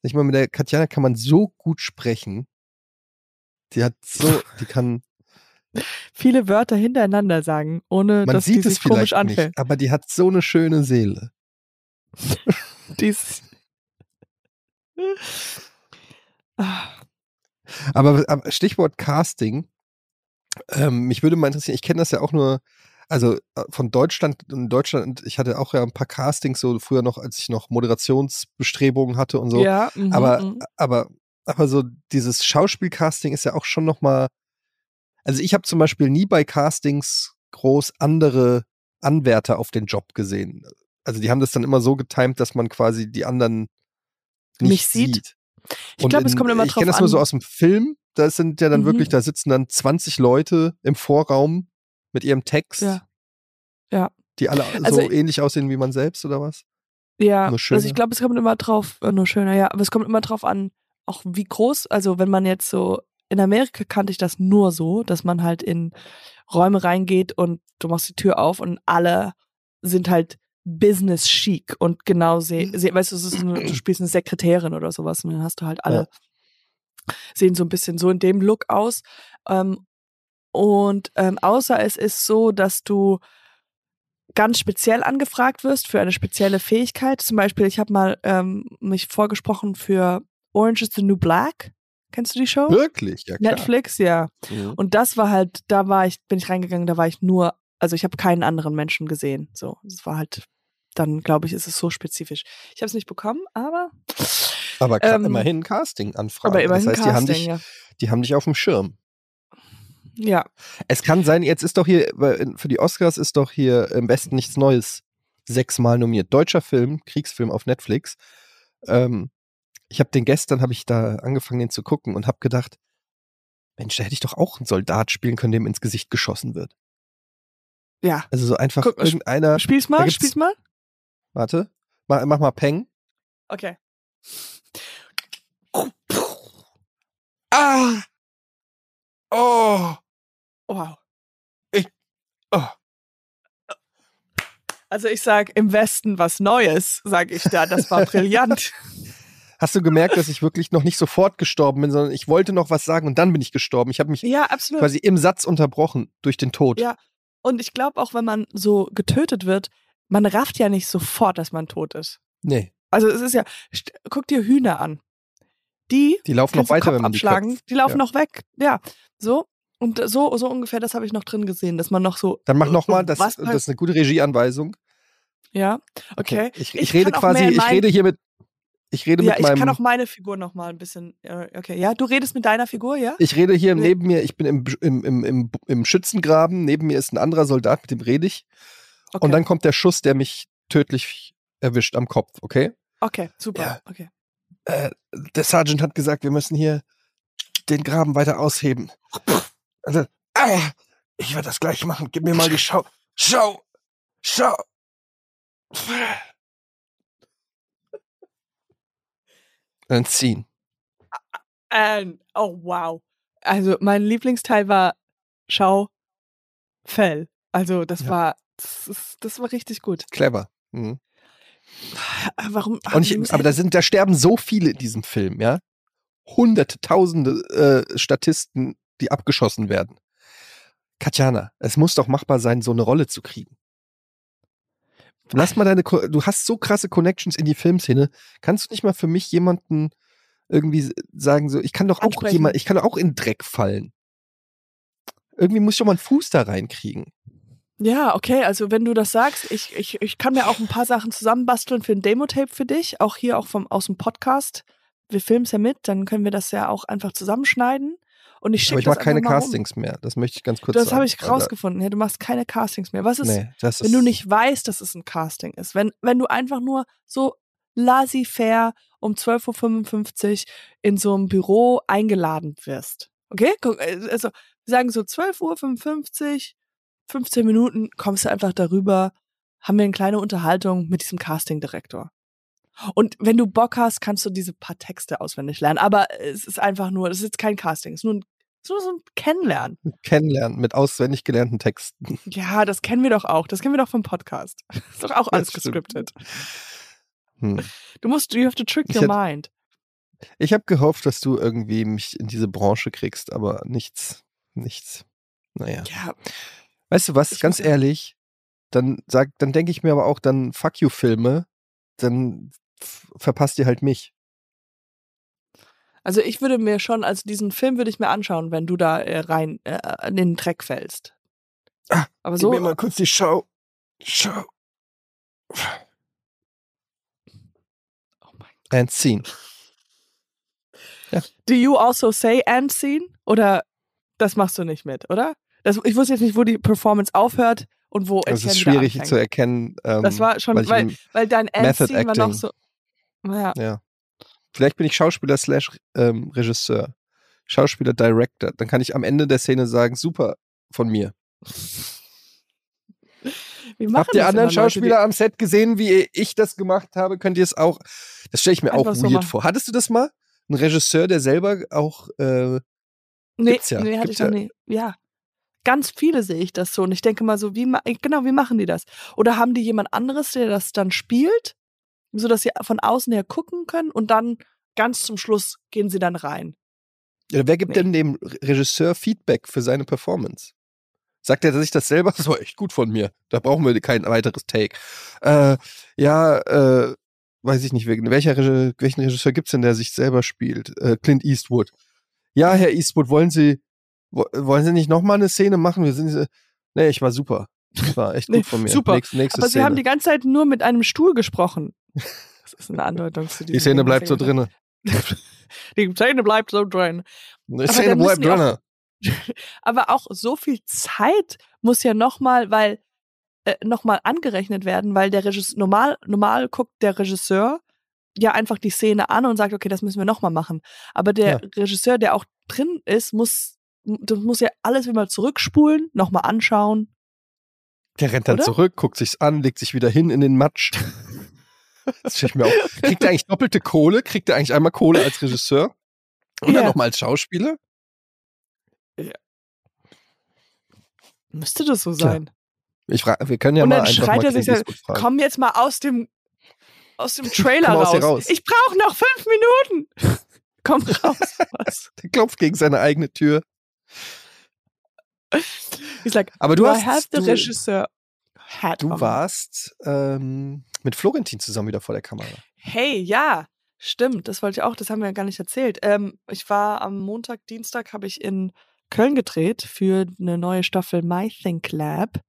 ich mal, mit der Katjana kann man so gut sprechen. Die hat so, die kann, Viele Wörter hintereinander sagen, ohne man dass die sieht es sich komisch anfühlen. nicht, aber die hat so eine schöne Seele. Dies. Ah, Aber, aber Stichwort Casting, ähm, mich würde mal interessieren, ich kenne das ja auch nur, also äh, von Deutschland, in Deutschland, ich hatte auch ja ein paar Castings so früher noch, als ich noch Moderationsbestrebungen hatte und so. Ja, mhm, aber, mhm. aber, aber so dieses Schauspielcasting ist ja auch schon noch mal, also ich habe zum Beispiel nie bei Castings groß andere Anwärter auf den Job gesehen. Also die haben das dann immer so getimt, dass man quasi die anderen nicht, Nicht sieht? sieht. ich glaube, es kommt immer Ich drauf kenne das an. nur so aus dem Film. Da sind ja dann Mhm. wirklich, da sitzen dann 20 Leute im Vorraum mit ihrem Text. Ja. Ja. Die alle Also- so ähnlich aussehen wie man selbst oder was? Ja, also ich glaube, es kommt immer drauf, äh, nur schöner, ja, aber es kommt immer drauf an, auch wie groß, also wenn man jetzt so, in Amerika kannte ich das nur so, dass man halt in Räume reingeht und du machst die Tür auf und alle sind halt business chic und genau se, Mhm. se weißt du, eine, du spielst eine Sekretärin oder sowas und dann hast du halt alle, sehen so ein bisschen so in dem Look aus. Ähm, und ähm, außer es ist so, dass du ganz speziell angefragt wirst für eine spezielle Fähigkeit. Zum Beispiel, ich habe mal ähm, mich vorgesprochen für Orange is the New Black. Kennst du die Show? Wirklich, ja klar. Netflix, ja. Mhm. Und das war halt, da war ich, bin ich reingegangen, da war ich nur, also ich habe keinen anderen Menschen gesehen. So, es war halt, dann glaube ich, ist es so spezifisch. Ich habe es nicht bekommen, aber, Aber ähm, immerhin Casting-Anfragen. aber immerhin das heißt, die haben, Casting, dich, ja. die haben dich auf dem Schirm. Ja, Es kann sein, jetzt ist doch hier, in- für die Oscars ist doch hier im Westen nichts Neues sechsmal nominiert. Deutscher Film, Kriegsfilm auf Netflix. Ähm, ich habe den gestern, habe ich da angefangen, den zu gucken und habe gedacht, Mensch, da hätte ich doch auch einen Soldat spielen können, dem ins Gesicht geschossen wird. ja. Also so einfach Guck, irgendeiner, Spiel's mal, spiel's mal. warte, mach, mach mal Peng. Okay. Ah! Oh! Wow. Ich- oh. Also ich sag im Westen was Neues, sag ich da. Das war brillant. Hast du gemerkt, dass ich wirklich noch nicht sofort gestorben bin, sondern ich wollte noch was sagen und dann bin ich gestorben. Ich habe mich ja, absolut. quasi im Satz unterbrochen durch den Tod. Ja. Und ich glaube auch, wenn man so getötet wird, man rafft ja nicht sofort, dass man tot ist. Nee, Also es ist ja, guck dir Hühner an. Die die laufen noch weiter, Kopf wenn man die abschlagen, köpft. die laufen Ja. noch weg. Ja, so. Und so, so ungefähr, das habe ich noch drin gesehen, dass man noch so. Dann mach nochmal, das, das ist eine gute Regieanweisung. Ja, okay. Ich, Ich ich, rede quasi, ich rede hier mit, ich rede Ja, mit ich meinem, kann auch meine Figur noch mal ein bisschen. äh, Okay, ja, du redest mit deiner Figur, ja? ich rede hier Nee. neben mir, ich bin im, im, im, im, im Schützengraben, neben mir ist ein anderer Soldat, mit dem rede ich. Okay. Und dann kommt der Schuss, der mich tödlich erwischt am Kopf, okay? okay, super. Ja. Okay. Äh, der Sergeant hat gesagt, wir müssen hier den Graben weiter ausheben. Also, ah, ich werde das gleich machen. Gib mir mal die Schau. Schau! Schau! Ziehen. Ähm, oh wow. Also mein Lieblingsteil war Schau Fell. Also das Ja. war das, das war richtig gut. Clever. Mhm. Warum? Und wir ich, aber da sind, da sterben so viele in diesem Film, ja. Hunderte, Tausende äh, Statisten, die abgeschossen werden. Katjana, es muss doch machbar sein, so eine Rolle zu kriegen. Lass mal deine, du hast so krasse Connections in die Filmszene. Kannst du nicht mal für mich jemanden irgendwie sagen, so, ich kann doch auch jemand, ich kann doch auch in Dreck fallen. Irgendwie muss ich doch mal einen Fuß da reinkriegen. Ja, okay, also wenn du das sagst, ich, ich, ich kann mir auch ein paar Sachen zusammenbasteln für ein Demo-Tape für dich, auch hier auch vom, aus dem Podcast. Wir filmen es ja mit, dann können wir das ja auch einfach zusammenschneiden. Und ich Aber schicke ich das mache keine rum. Castings mehr. Das möchte ich ganz kurz sagen. Das habe ich rausgefunden. Ja, du machst keine Castings mehr. Was ist, nee, das ist, wenn du nicht weißt, dass es ein Casting ist? Wenn, wenn du einfach nur so laissez-faire um 12.55 Uhr in so einem Büro eingeladen wirst. Okay? Äh, Also, wir sagen so 12.55 Uhr, 15 Minuten kommst du einfach darüber, haben wir eine kleine Unterhaltung mit diesem Castingdirektor. Und wenn du Bock hast, kannst du diese paar Texte auswendig lernen. Aber es ist einfach nur, es ist jetzt kein Casting, es ist nur ein, so ein Kennenlernen. Kennenlernen mit auswendig gelernten Texten. Ja, das kennen wir doch auch. Das kennen wir doch vom Podcast. Das ist doch auch alles gescriptet. Hm. Du musst, you have to trick your mind. Ich habe gehofft, dass du irgendwie mich in diese Branche kriegst, aber nichts, nichts. Naja. Ja. Weißt du was, ganz ehrlich, dann sag, dann denke ich mir aber auch, dann fuck you Filme, dann verpasst ihr halt mich. Also ich würde mir schon, also diesen Film würde ich mir anschauen, wenn du da äh, rein äh, in den Dreck fällst. Ah, aber so. Gib mir mal kurz die Schau. Schau. Oh mein Gott. And scene. Ja. Do you also say and scene? Oder das machst du nicht mit, oder? Das, ich wusste jetzt nicht, wo die Performance aufhört und wo Das ist schwierig zu erkennen. Ähm, das war schon, weil, weil, weil dein End-Scene war noch so. Ja. ja. Vielleicht bin ich Schauspieler slash ähm, Regisseur. Schauspieler, Director. Dann kann ich am Ende der Szene sagen, super von mir. Habt ihr anderen Schauspieler am Set gesehen, wie ich das gemacht habe? Könnt ihr es auch? Das stelle ich mir auch weird so vor. Hattest du das mal? Ein Regisseur, der selber auch. Äh, nee, ja. nee, hatte ich noch ja. nie. Ja ganz viele sehe ich das so. Und ich denke mal so, wie, genau, wie machen die das? Oder haben die jemand anderes, der das dann spielt, so dass sie von außen her gucken können und dann ganz zum Schluss gehen sie dann rein? Ja, wer gibt nee. denn dem Regisseur Feedback für seine Performance? Sagt er sich das selber? Das war echt gut von mir. Da brauchen wir kein weiteres Take. Äh, ja, äh, weiß ich nicht, welcher Reg welchen Regisseur gibt's denn, der sich selber spielt? Äh, Clint Eastwood. Ja, Herr Eastwood, wollen Sie wollen Sie nicht nochmal eine Szene machen? Wir sind, nee, ich war super. Das war echt gut nee, von mir. Super. Nächste, nächste Aber Szene. Sie haben die ganze Zeit nur mit einem Stuhl gesprochen. Das ist eine Andeutung zu Die Szene bleibt so drin. Die Szene bleibt so drin. Die Szene bleibt drin. Aber auch so viel Zeit muss ja nochmal, weil äh, nochmal angerechnet werden, weil der Regisseur normal normal guckt der Regisseur ja einfach die Szene an und sagt, okay, das müssen wir nochmal machen. Aber der ja. Regisseur, der auch drin ist, muss du musst ja alles immer zurückspulen, nochmal anschauen. Der rennt dann Oder? zurück, guckt sich's an, legt sich wieder hin in den Matsch. Das stelle ich mir auch. Kriegt er eigentlich doppelte Kohle? Kriegt er eigentlich einmal Kohle als Regisseur? Und ja. dann nochmal als Schauspieler? Ja. Müsste das so sein? Tja. Ich frage, wir können ja Und mal dann einfach schreit er sich dann, komm jetzt mal aus dem aus dem Trailer raus. raus. Ich brauche noch fünf Minuten. komm raus. Was? Der klopft gegen seine eigene Tür. He's like, aber du hast, have the du, Regisseur hat. Du warst ähm, mit Florentin zusammen wieder vor der Kamera. Hey, ja, stimmt. Das wollte ich auch. Das haben wir ja gar nicht erzählt. Ähm, ich war am Montag, Dienstag habe ich in Köln gedreht für eine neue Staffel My Think Lab.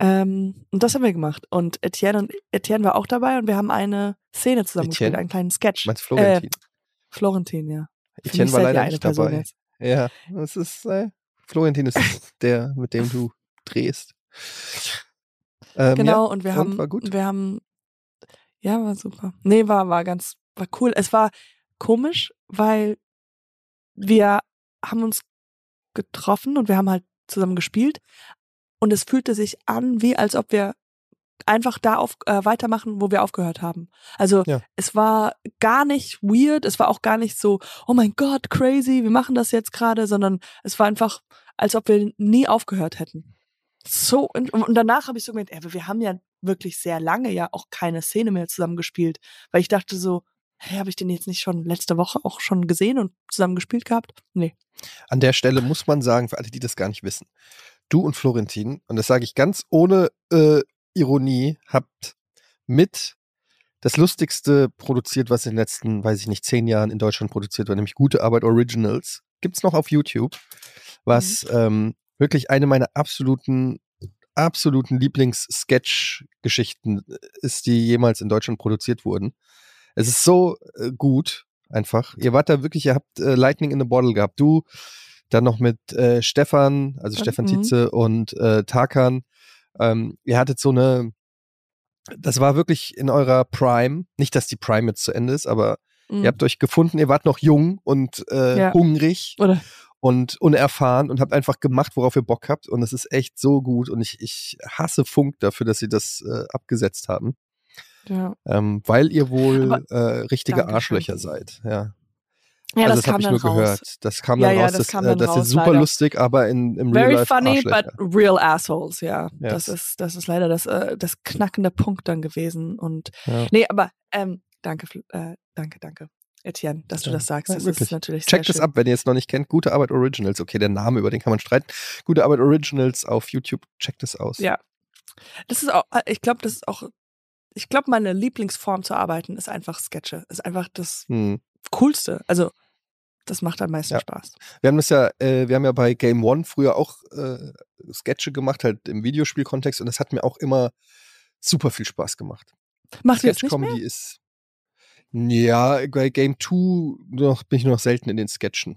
Ähm, und das haben wir gemacht. Und Etienne und Etienne war auch dabei und wir haben eine Szene zusammen Etienne? gespielt, einen kleinen Sketch. Meinst Florentin? Äh, Florentin, ja. Etienne war leider nicht dabei. Jetzt. Ja, das ist, äh, Florentin ist der, mit dem du drehst. Ähm, genau, ja, und wir und haben, wir haben, ja, war super. Nee, war, war ganz, war cool. Es war komisch, weil wir haben uns getroffen und wir haben halt zusammen gespielt und es fühlte sich an, wie als ob wir einfach da auf, äh, weitermachen, wo wir aufgehört haben. Also ja. es war gar nicht weird, es war auch gar nicht so, oh mein Gott, crazy, wir machen das jetzt gerade, sondern es war einfach, als ob wir nie aufgehört hätten. So, und, und danach habe ich so gemeint, ey, wir haben ja wirklich sehr lange ja auch keine Szene mehr zusammen gespielt, weil ich dachte so, hey, habe ich den jetzt nicht schon letzte Woche auch schon gesehen und zusammen gespielt gehabt? Nee. An der Stelle muss man sagen, für alle, die das gar nicht wissen, du und Florentin, und das sage ich ganz ohne äh, Ironie habt mit das Lustigste produziert, was in den letzten, weiß ich nicht, zehn Jahren in Deutschland produziert war, nämlich Gute Arbeit Originals. Gibt's noch auf YouTube, was mhm. ähm, wirklich eine meiner absoluten, absoluten Lieblings-Sketch-Geschichten ist, die jemals in Deutschland produziert wurden. Es ist so äh, gut, einfach. Ihr wart da wirklich, ihr habt äh, Lightning in the Bottle gehabt. Du, dann noch mit äh, Stefan, also mhm. Stefan Tietze und äh, Tarkan ähm, ihr hattet so eine, das war wirklich in eurer Prime, nicht, dass die Prime jetzt zu Ende ist, aber mhm. ihr habt euch gefunden, ihr wart noch jung und äh, ja. hungrig. Oder und unerfahren und habt einfach gemacht, worauf ihr Bock habt. Und es ist echt so gut. Und ich, ich hasse Funk dafür, dass sie das äh, abgesetzt haben. Ja. Ähm, weil ihr wohl Aber- äh, richtige Dankeschön. Arschlöcher seid. Ja. Ja, also das, kam habe ich dann nur raus. gehört. Das kam Ja, dann ja, raus. das Das, kam äh, dann das raus, ist super leider. lustig, aber in, im Real Very Life funny, but real assholes, ja. Das Yes. ist, das ist leider das, äh, das knackende Punkt dann gewesen. Und Ja. nee, aber ähm, danke, äh, danke, danke, Etienne, dass du Ja. das sagst. Ja, Das wirklich. ist natürlich Checkt sehr es ab, wenn ihr es noch nicht kennt. Gute Arbeit Originals. Okay, der Name, über den kann man streiten. Gute Arbeit Originals auf YouTube. Checkt es aus. Ja. Das ist auch, äh, ich glaube, das ist auch, ich glaube, meine Lieblingsform zu arbeiten ist einfach Sketche. Ist einfach das Hm. Coolste. Also, das macht am meisten Ja. Spaß. Wir haben das ja, äh, wir haben ja bei Game One früher auch äh, Sketche gemacht, halt im Videospielkontext und das hat mir auch immer super viel Spaß gemacht. Macht mehr? Sketch-Comedy ist. Ja, bei Game 2 noch, bin ich nur noch selten in den Sketchen.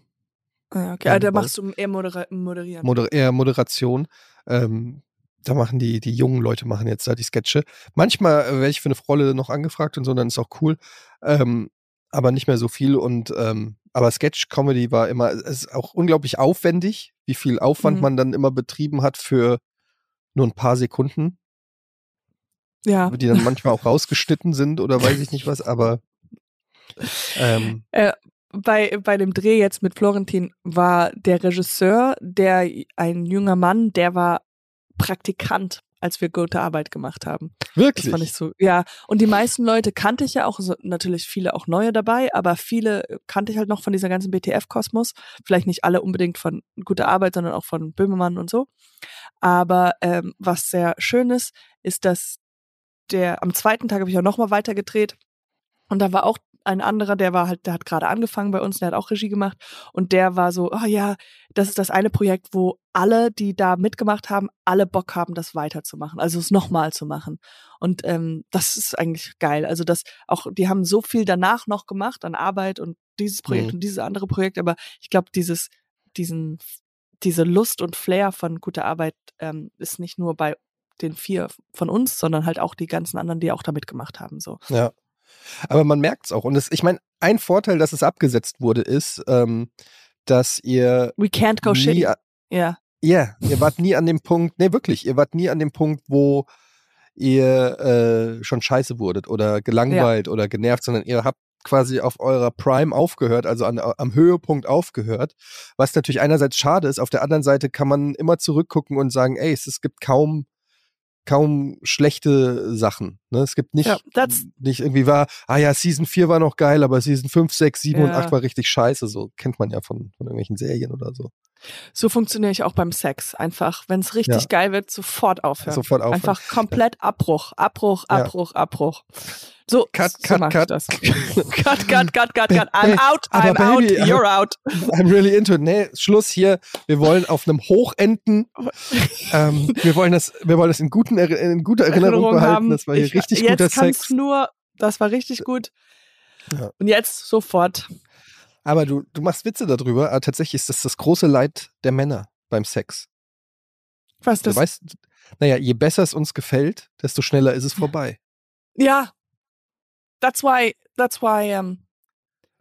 Ah, okay. Ah, da machst du eher modera moderieren. Moder eher Moderation. Ähm, da machen die, die jungen Leute machen jetzt da die Sketche. Manchmal äh, werde ich für eine Rolle noch angefragt und so, dann ist auch cool. Ähm, aber nicht mehr so viel. Und ähm, aber Sketch-Comedy war immer, es ist auch unglaublich aufwendig, wie viel Aufwand Mhm. man dann immer betrieben hat für nur ein paar Sekunden, ja. die dann manchmal auch rausgeschnitten sind oder weiß ich nicht was, aber ähm, bei, bei dem Dreh jetzt mit Florentin war der Regisseur, der ein junger Mann, der war Praktikant, als wir gute Arbeit gemacht haben. Das wirklich. fand ich so, ja. Und die meisten Leute kannte ich ja auch, so, natürlich viele auch neue dabei, aber viele kannte ich halt noch von dieser ganzen BTF-Kosmos. Vielleicht nicht alle unbedingt von gute Arbeit, sondern auch von Böhmermann und so. Aber ähm, was sehr schön ist, ist, dass der am zweiten Tag habe ich auch nochmal weiter gedreht. Und da war auch ein anderer, der war halt, der hat gerade angefangen bei uns, der hat auch Regie gemacht und der war so, oh ja, das ist das eine Projekt, wo alle, die da mitgemacht haben, alle Bock haben, das weiterzumachen, also es nochmal zu machen. Und ähm, das ist eigentlich geil. Also das auch, die haben so viel danach noch gemacht an Arbeit und dieses Projekt Mhm. und dieses andere Projekt, aber ich glaube, dieses, diesen, diese Lust und Flair von guter Arbeit ähm, ist nicht nur bei den vier von uns, sondern halt auch die ganzen anderen, die auch da mitgemacht haben. So. Ja. Aber man merkt es auch. Und es, ich meine, ein Vorteil, dass es abgesetzt wurde, ist, ähm, dass ihr We can't go nie, shitty. Ja. ja, ihr wart nie an dem Punkt, nee, wirklich, ihr wart nie an dem Punkt, wo ihr äh, schon scheiße wurdet oder gelangweilt oder genervt, sondern ihr habt quasi auf eurer Prime aufgehört, also an, am Höhepunkt aufgehört, was natürlich einerseits schade ist, auf der anderen Seite kann man immer zurückgucken und sagen, ey, es, es gibt kaum kaum schlechte Sachen. Ne? Es gibt nicht, Ja, nicht irgendwie war, ah ja, Season 4 war noch geil, aber Season 5, 6, 7 und Ja. 8 war richtig scheiße. So kennt man ja von, von irgendwelchen Serien oder so. So funktioniere ich auch beim Sex. Einfach, wenn es richtig Ja. geil wird, sofort aufhören. Sofort aufhören. Einfach komplett Abbruch, Abbruch, Ja. Abbruch, Abbruch. So, Cut, so cut, cut. das. cut, cut, cut, cut, cut. I'm out, I'm out, Baby, you're out. I'm really into it. Nee, Schluss hier. Wir wollen auf einem Hoch enden. ähm, wir wollen das, wir wollen das in, guten, in guter Erinnerung, behalten. Das war hier Ich- richtig jetzt guter Sex. nur, das war richtig gut. Ja. Und jetzt sofort. Aber du, du machst Witze darüber, aber tatsächlich ist das das große Leid der Männer beim Sex. Was Du das? weißt, naja, je besser es uns gefällt, desto schneller ist es vorbei. Ja. That's why, that's why, um,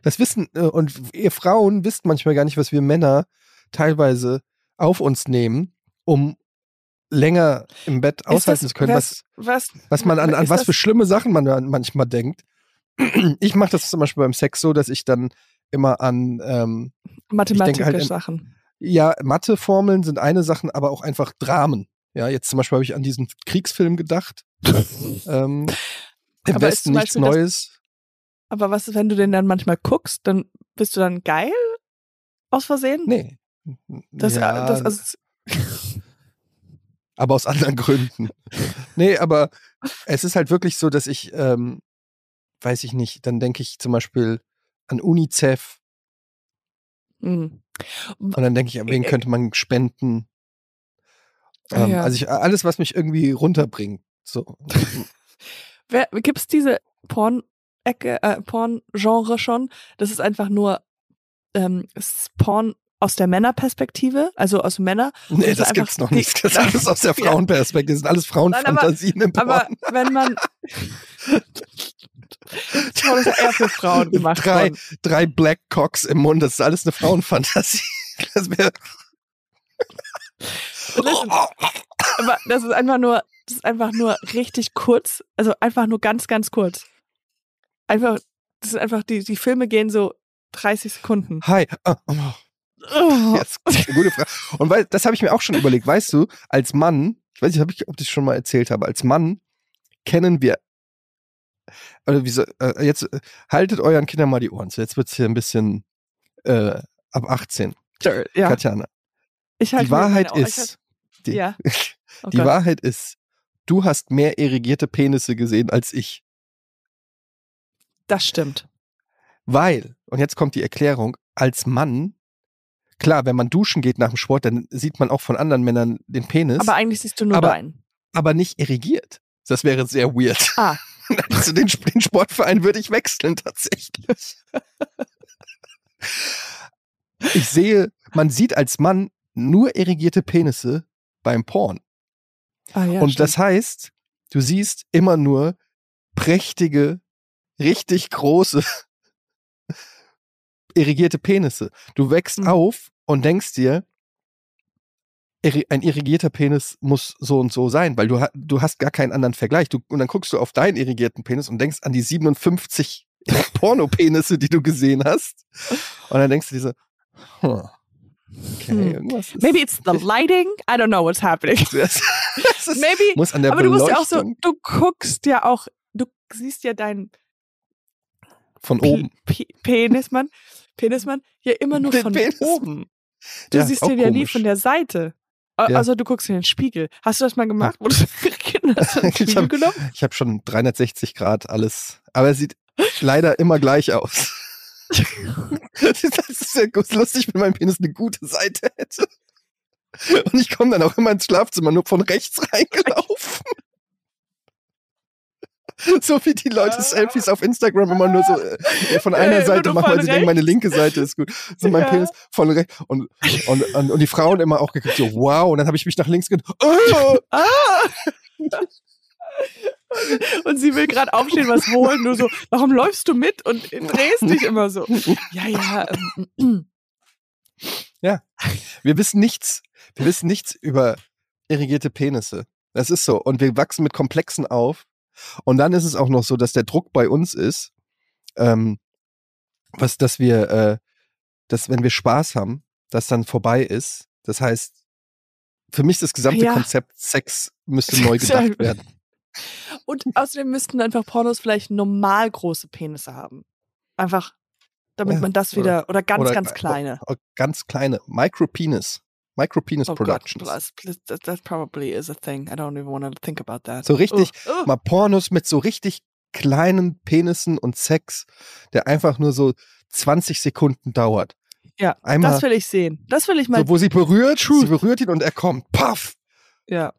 Das wissen, äh, und ihr Frauen wisst manchmal gar nicht, was wir Männer teilweise auf uns nehmen, um länger im Bett ist aushalten das, zu können, was, was, was, man an, an ist was für schlimme Sachen man manchmal denkt. Ich mache das zum Beispiel beim Sex so, dass ich dann immer an, ähm, mathematische halt in- Sachen. ja, Matheformeln sind eine Sache, aber auch einfach Dramen. Ja, jetzt zum Beispiel habe ich an diesen Kriegsfilm gedacht. ähm, Im Aber ist Westen nichts Beispiel das- Neues. Aber was, ist, wenn du den dann manchmal guckst, dann bist du dann geil? Aus Versehen? Nee. Das, ja, das, also, aber aus anderen Gründen. nee, aber es ist halt wirklich so, dass ich, ähm, weiß ich nicht, dann denke ich zum Beispiel an UNICEF mh. und dann denke ich, an wen Äh, könnte man spenden. Ah, Ähm, ja. Also ich, alles, was mich irgendwie runterbringt. So. Wer, gibt's diese Porn-Ecke, äh, Porn-Genre schon? Das ist einfach nur ähm, es Porn aus der Männerperspektive, also aus Männer. Nee, das gibt's noch nicht. Das ist alles aus der. Frauenperspektive. Das sind alles Frauenfantasien im Aber Porn. wenn man Porn ist ja eher für Frauen gemacht drei, worden. drei Black Cocks im Mund, das ist alles eine Frauenfantasie. Das wäre. Aber das ist einfach nur, das ist einfach nur richtig kurz. Also einfach nur ganz, ganz kurz. Einfach, das ist einfach, die, die Filme gehen so 30 Sekunden. Hi. Ah, oh. Oh. Jetzt, eine gute Frage. Und weil, das habe ich mir auch schon überlegt. Weißt du, als Mann, ich weiß nicht, ob ich, ob ich das schon mal erzählt habe, als Mann kennen wir. Wie so, äh, jetzt äh, haltet euren Kindern mal die Ohren. zu. Jetzt wird's hier ein bisschen äh, ab 18. Sure, ja. Katjana. Ich halte Die Wahrheit ist, halt- die, ja. Oh die Gott. Wahrheit ist, du hast mehr irrigierte Penisse gesehen als ich. Das stimmt. Weil, und jetzt kommt die Erklärung, als Mann, klar, wenn man duschen geht nach dem Sport, dann sieht man auch von anderen Männern den Penis, Aber aber, eigentlich siehst du nur aber- deinen. nicht irrigiert. Das wäre sehr weird. Ah. Also den, den Sportverein würde ich wechseln tatsächlich. Ich sehe, man sieht als Mann nur irrigierte Penisse beim Porn. Ah, ja, und stimmt. das heißt, du siehst immer nur prächtige, richtig große, irrigierte Penisse. Du wächst Mhm. auf und denkst dir, ein irrigierter Penis muss so und so sein, weil du, du hast gar keinen anderen Vergleich. Du, und dann guckst du auf deinen irrigierten Penis und denkst an die 57 Pornopenisse, die du gesehen hast. Und dann denkst du dir so, huh, okay, Hm. irgendwas Maybe it's the lighting. I don't know what's happening. Maybe. muss an der Aber du musst ja auch so, du guckst ja auch, du siehst ja deinen von P oben. P Penismann, Penismann ja immer nur Den von Penismann. oben. Du Ja, siehst den ja nie von der Seite. Ja. Also du guckst in den Spiegel. Hast du das mal gemacht? Einen Ich Spiegel hab- habe schon 360 Grad alles, aber es sieht leider immer gleich aus. das ist ja lustig, wenn mein Penis eine gute Seite hätte. Und ich komme dann auch immer ins Schlafzimmer nur von rechts reingelaufen. So wie die Leute Selfies auf Instagram immer nur so äh, von einer Seite machen, weil sie denken, meine linke Seite ist gut. So mein Ja. Penis von rechts. Und, und, und, und die Frauen immer auch geguckt, so wow. Und dann habe ich mich nach links gedreht. Oh! Ah! Und sie will gerade aufstehen, was holen. Nur so, warum läufst du mit und drehst dich immer so? Ja, ja. Ähm, Wir wissen nichts, wir wissen nichts über irrigierte Penisse. Das ist so. Und wir wachsen mit Komplexen auf. Und dann ist es auch noch so, dass der Druck bei uns ist, ähm, was, dass wir, äh, dass wenn wir Spaß haben, das dann vorbei ist. Das heißt, für mich das gesamte Ja. Konzept Sex müsste neu gedacht werden. Und außerdem müssten einfach Pornos vielleicht normal große Penisse haben. Einfach, damit Ja, man das wieder, oder ganz, oder- ganz kleine. Oh, Ganz kleine Micropenis. Micropenis Oh Gott, Productions. das, that, that probably is a thing. I don't even want to think about that. So richtig, Oh, oh. mal Pornos mit so richtig kleinen Penissen und Sex, der einfach nur so 20 Sekunden dauert. Ja, einmal- das will ich sehen. Das will ich mal. So, wo sie berührt, Truth. sie berührt ihn und er kommt. Paff! ja.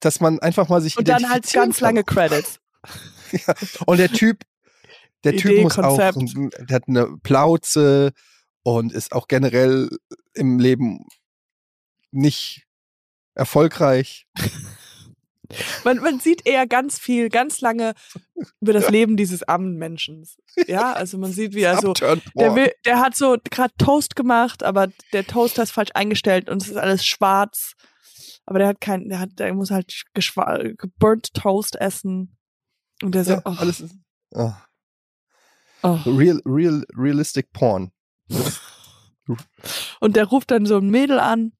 Dass man einfach mal sich Und dann halt ganz lange Credits. Und der Typ, der Idee, Typ muss auch, Konzept. der hat eine Plauze und ist auch generell im Leben nicht erfolgreich. Man, man sieht eher ganz viel, ganz lange über das Leben dieses armen Menschen. Ja, also man sieht, wie er so Der, will, der hat so gerade Toast gemacht, aber der Toaster ist falsch eingestellt und es ist alles schwarz. Aber der hat kein, der hat, der muss halt geburnt Toast essen. Und der so, ja, oh, alles ist, oh. oh. real, real, realistic Porn. Und der ruft dann so ein Mädel an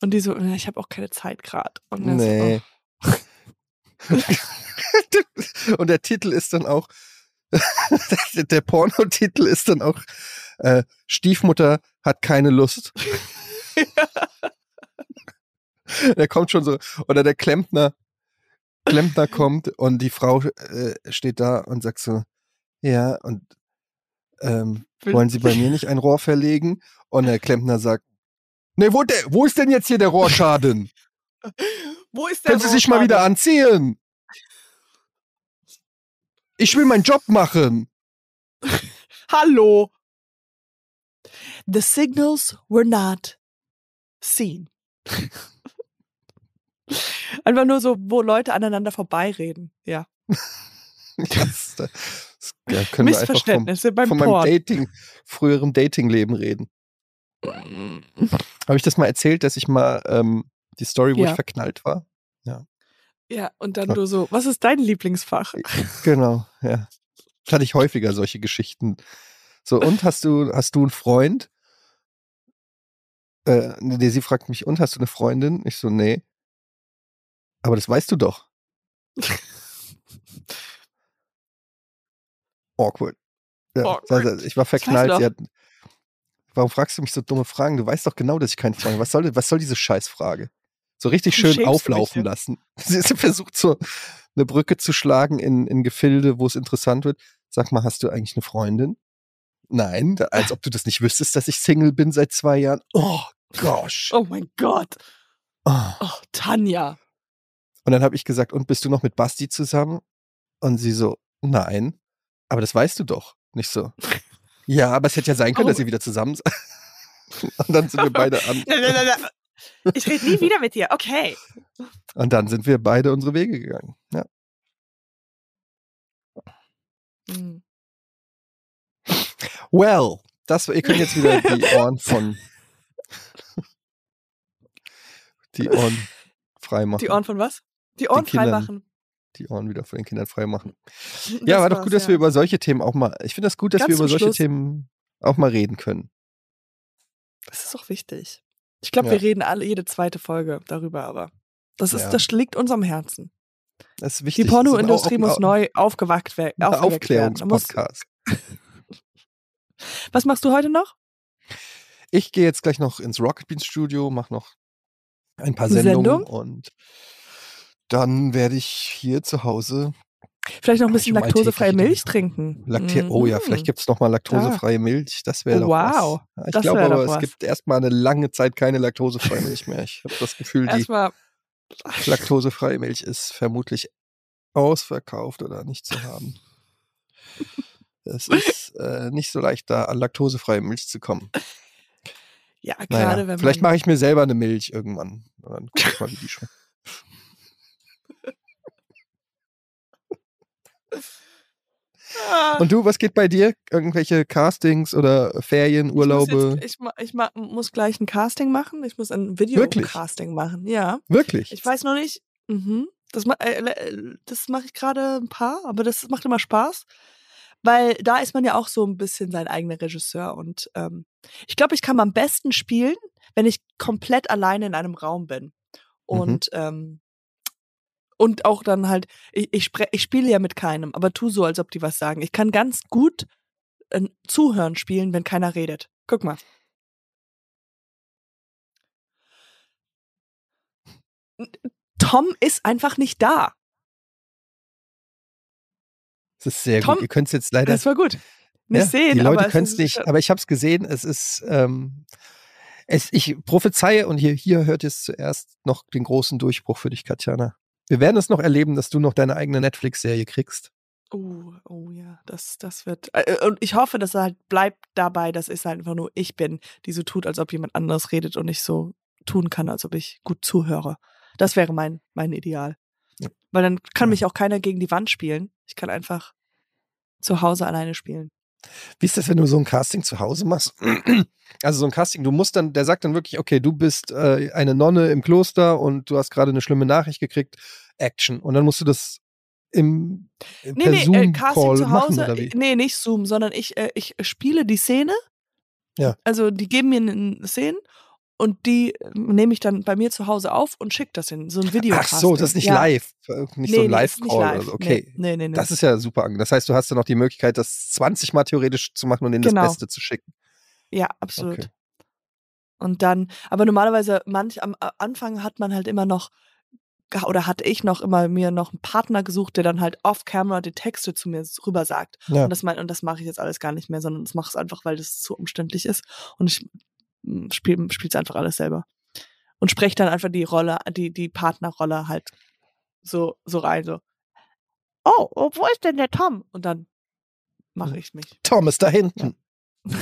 und die so, "Ja, ich habe auch keine Zeit gerade. Und der Nee. so, Und der Titel ist dann auch, der Pornotitel ist dann auch, äh, Stiefmutter hat keine Lust. der kommt schon so, oder der Klempner, Klempner kommt und die Frau äh, steht da und sagt so, ja, und ähm, wollen Sie bei mir nicht ein Rohr verlegen? Und der Klempner sagt, nee, wo, der, wo ist denn jetzt hier der Rohrschaden? oh, Wo ist der Können Sie sich mal wieder anziehen? Ich will meinen Job machen. Hallo. The signals were not seen. Einfach nur so, wo Leute aneinander vorbeireden. Ja. Das, ja, können wir einfach vom, Missverständnisse beim von meinem. Dating, früherem Datingleben reden. Habe ich das mal erzählt, dass ich mal ähm, die Story, wo Ja. ich verknallt war? Ja, und dann du so, was ist dein Lieblingsfach? Genau, ja. Das hatte ich häufiger solche Geschichten. So, und hast du, hast du einen Freund? Äh, nee, sie fragt mich, und hast du eine Freundin? Ich so, nee. Aber das weißt du doch. Awkward. Ja, Awkward. Ich war verknallt. hat, warum fragst du mich so dumme Fragen? Du weißt doch genau, dass ich keine Fragen. Was soll, was soll diese Scheißfrage? So richtig schön du dich auflaufen denn? lassen. Sie versucht so eine Brücke zu schlagen in, in Gefilde, wo es interessant wird. Sag mal, hast du eigentlich eine Freundin? Nein, als ob du das nicht wüsstest, dass ich Single bin seit zwei Jahren. Oh gosh. Oh mein Gott. Oh. Oh, Tanja. Und dann habe ich gesagt, und bist du noch mit Basti zusammen? Und sie so, nein. Aber das weißt du doch. Nicht so. Ja, aber es hätte ja sein können, dass Oh. ihr wieder zusammen seid. Und dann sind wir beide an. Nein, nein, nein, nein. Ich rede nie wieder mit dir. Okay. Und dann sind wir beide unsere Wege gegangen. Ja. Hm. Well, das, ihr könnt jetzt wieder die Ohren von die Ohren freimachen. Die Ohren von was? Die Ohren freimachen. Die Ohren wieder von den Kindern freimachen. Das Ja, war doch gut, dass ja. wir über solche Themen auch mal. Ich finde das gut, dass Ganz wir über solche Schluss. Themen auch mal reden können. Das ist auch wichtig. Ich glaube, Ja. wir reden alle jede zweite Folge darüber, aber das ist, Ja. das liegt uns am Herzen. Das ist Die wichtig. Das ist Pornoindustrie muss neu aufgeweckt werden. Aufklärungspodcast. Was machst du heute noch? Ich gehe jetzt gleich noch ins Rocket Beans Studio, mache noch ein paar Sendungen Sendung? und dann werde ich hier zu Hause Vielleicht noch ein bisschen laktosefreie Milch trinken. Laktier Oh ja, Mhm. vielleicht gibt es noch mal laktosefreie Milch. Das wäre doch wow. was. Ich Das glaube aber, es was. gibt erstmal eine lange Zeit keine laktosefreie Milch mehr. Ich habe das Gefühl, die laktosefreie Milch ist vermutlich ausverkauft oder nicht zu haben. Es ist äh, nicht so leicht, da an laktosefreie Milch zu kommen. Ja, gerade Naja, wenn vielleicht man. mache ich mir selber eine Milch irgendwann. Dann guck ich mal, wie die schmeckt. Und du, was geht bei dir? Irgendwelche Castings oder Ferien, ich muss, Urlaube? jetzt, ich, ich ma, muss gleich ein Casting machen. Ich muss ein? Video-Casting machen. Ja. Wirklich? Ich weiß noch nicht. Mhm. Das, äh, äh, das mache ich gerade ein paar, aber das macht immer Spaß. Weil da ist man ja auch so ein bisschen sein eigener Regisseur. Und ähm, ich glaube, ich kann am besten spielen, wenn ich komplett alleine in einem Raum bin. Und, ähm, und auch dann halt, ich, ich, spre ich spiele ja mit keinem, aber tu so, als ob die was sagen. Ich kann ganz gut äh, zuhören spielen, wenn keiner redet. Guck mal. Tom ist einfach nicht da. Das ist sehr Tom, gut. Ihr könnt es jetzt leider Das war gut. Nicht ja, sehen, Die Leute können es nicht, aber ich habe es gesehen. Es ist, ähm, es, ich prophezeie und hier, hier hört ihr es zuerst noch den großen Durchbruch für dich, Katjana. Wir werden es noch erleben, dass du noch deine eigene Netflix-Serie kriegst. Oh, oh ja, das, das wird. äh, Und ich hoffe, dass er halt bleibt dabei, dass es halt einfach nur ich bin, die so tut, als ob jemand anderes redet und ich so tun kann, als ob ich gut zuhöre. Das wäre mein, mein Ideal. Ja. Weil dann kann Ja. mich auch keiner gegen die Wand spielen. Ich kann einfach zu Hause alleine spielen. Wie ist das, wenn du so ein Casting zu Hause machst? Also so ein Casting, du musst dann, der sagt dann wirklich, okay, du bist äh, eine Nonne im Kloster und du hast gerade eine schlimme Nachricht gekriegt, Action. Und dann musst du das im äh, Nee, nee, äh, Zoom-Call Casting zu machen Hause. oder wie? Nee, nicht Zoom, sondern ich, äh, ich spiele die Szene. Ja. Also die geben mir eine Szene und die äh, nehme ich dann bei mir zu Hause auf und schicke das in so ein Video. Ach so, das ist nicht ja. live, äh, nicht so ein nee, ist nicht Live-Call. live. so. Okay, Nee, nee, nee. das ist ja super. Das heißt, du hast dann noch die Möglichkeit, das 20 Mal theoretisch zu machen und denen Genau. das Beste zu schicken. Ja, absolut. Okay. Und dann, aber normalerweise, manch am Anfang hat man halt immer noch, oder hatte ich noch immer mir noch einen Partner gesucht, der dann halt off-camera die Texte zu mir rüber sagt. Ja. Und das mein, und das mache ich jetzt alles gar nicht mehr, sondern das mache ich einfach, weil das zu umständlich ist. Und ich spiele es einfach alles selber. Und spreche dann einfach die Rolle, die, die Partnerrolle halt so, so rein, so. Oh, oh, wo ist denn der Tom? Und dann mache ich mich. Tom ist da hinten. Wie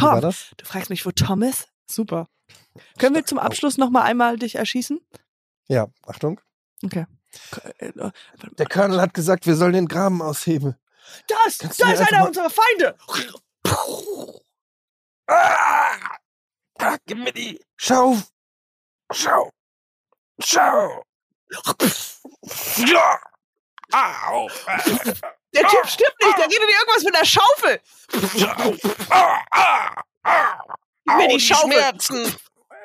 war Tom, das? Du fragst mich, wo Tom ist? Super. Können wir zum Abschluss noch mal einmal dich erschießen? Ja, Achtung. Okay. Der Colonel hat gesagt, wir sollen den Graben ausheben. Das, Kannst da ist einer unserer Feinde. Ah! Gib mir die. Schau. Schau. Schau. Ja. Au. Der Typ stimmt nicht, der redet dir irgendwas mit der Schaufel. Schau. Ah, ah, ah. Gib mir die Schaufel. Schmerzen.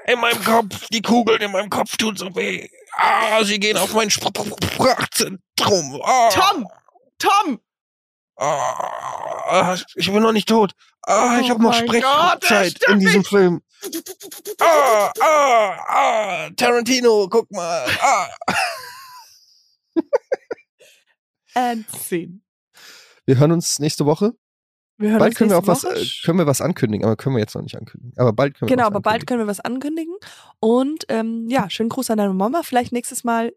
In meinem Kopf. Die Kugeln in meinem Kopf tun so weh. Ah, sie gehen auf mein Sprachzentrum. Ah. Tom! Tom! Ah, ich bin noch nicht tot. Ah, ich Oh habe noch Gott, der Sprechzeit in diesem nicht. Film. Ah, ah, ah, Tarantino, guck mal. Ah. And scene. Wir hören uns nächste Woche. Wir hören bald uns können wir auch nächste was, Woche. äh, können wir was ankündigen, aber können wir jetzt noch nicht ankündigen. Aber bald können wir Genau, was aber bald können wir was ankündigen. Und ähm, ja, schönen Gruß an deine Mama. Vielleicht nächstes Mal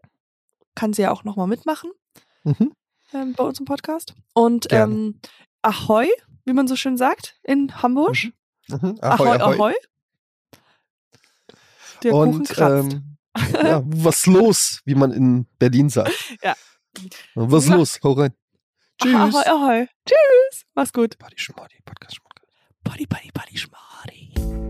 kann sie ja auch nochmal mitmachen Mhm. ähm, bei uns im Podcast. Und ähm, Ahoi, wie man so schön sagt, in Hamburg. Mhm. Ahoi, ahoi. Der Kuchen Und kratzt. ähm, ja, was los, wie man in Berlin sagt. Ja. Was Ja. los? Hau rein. Tschüss. Ahoi, ahoi. Tschüss. Mach's gut. Party Schmoddy, Podcast Schmoddy. Buddy, buddy, buddy, schmadi.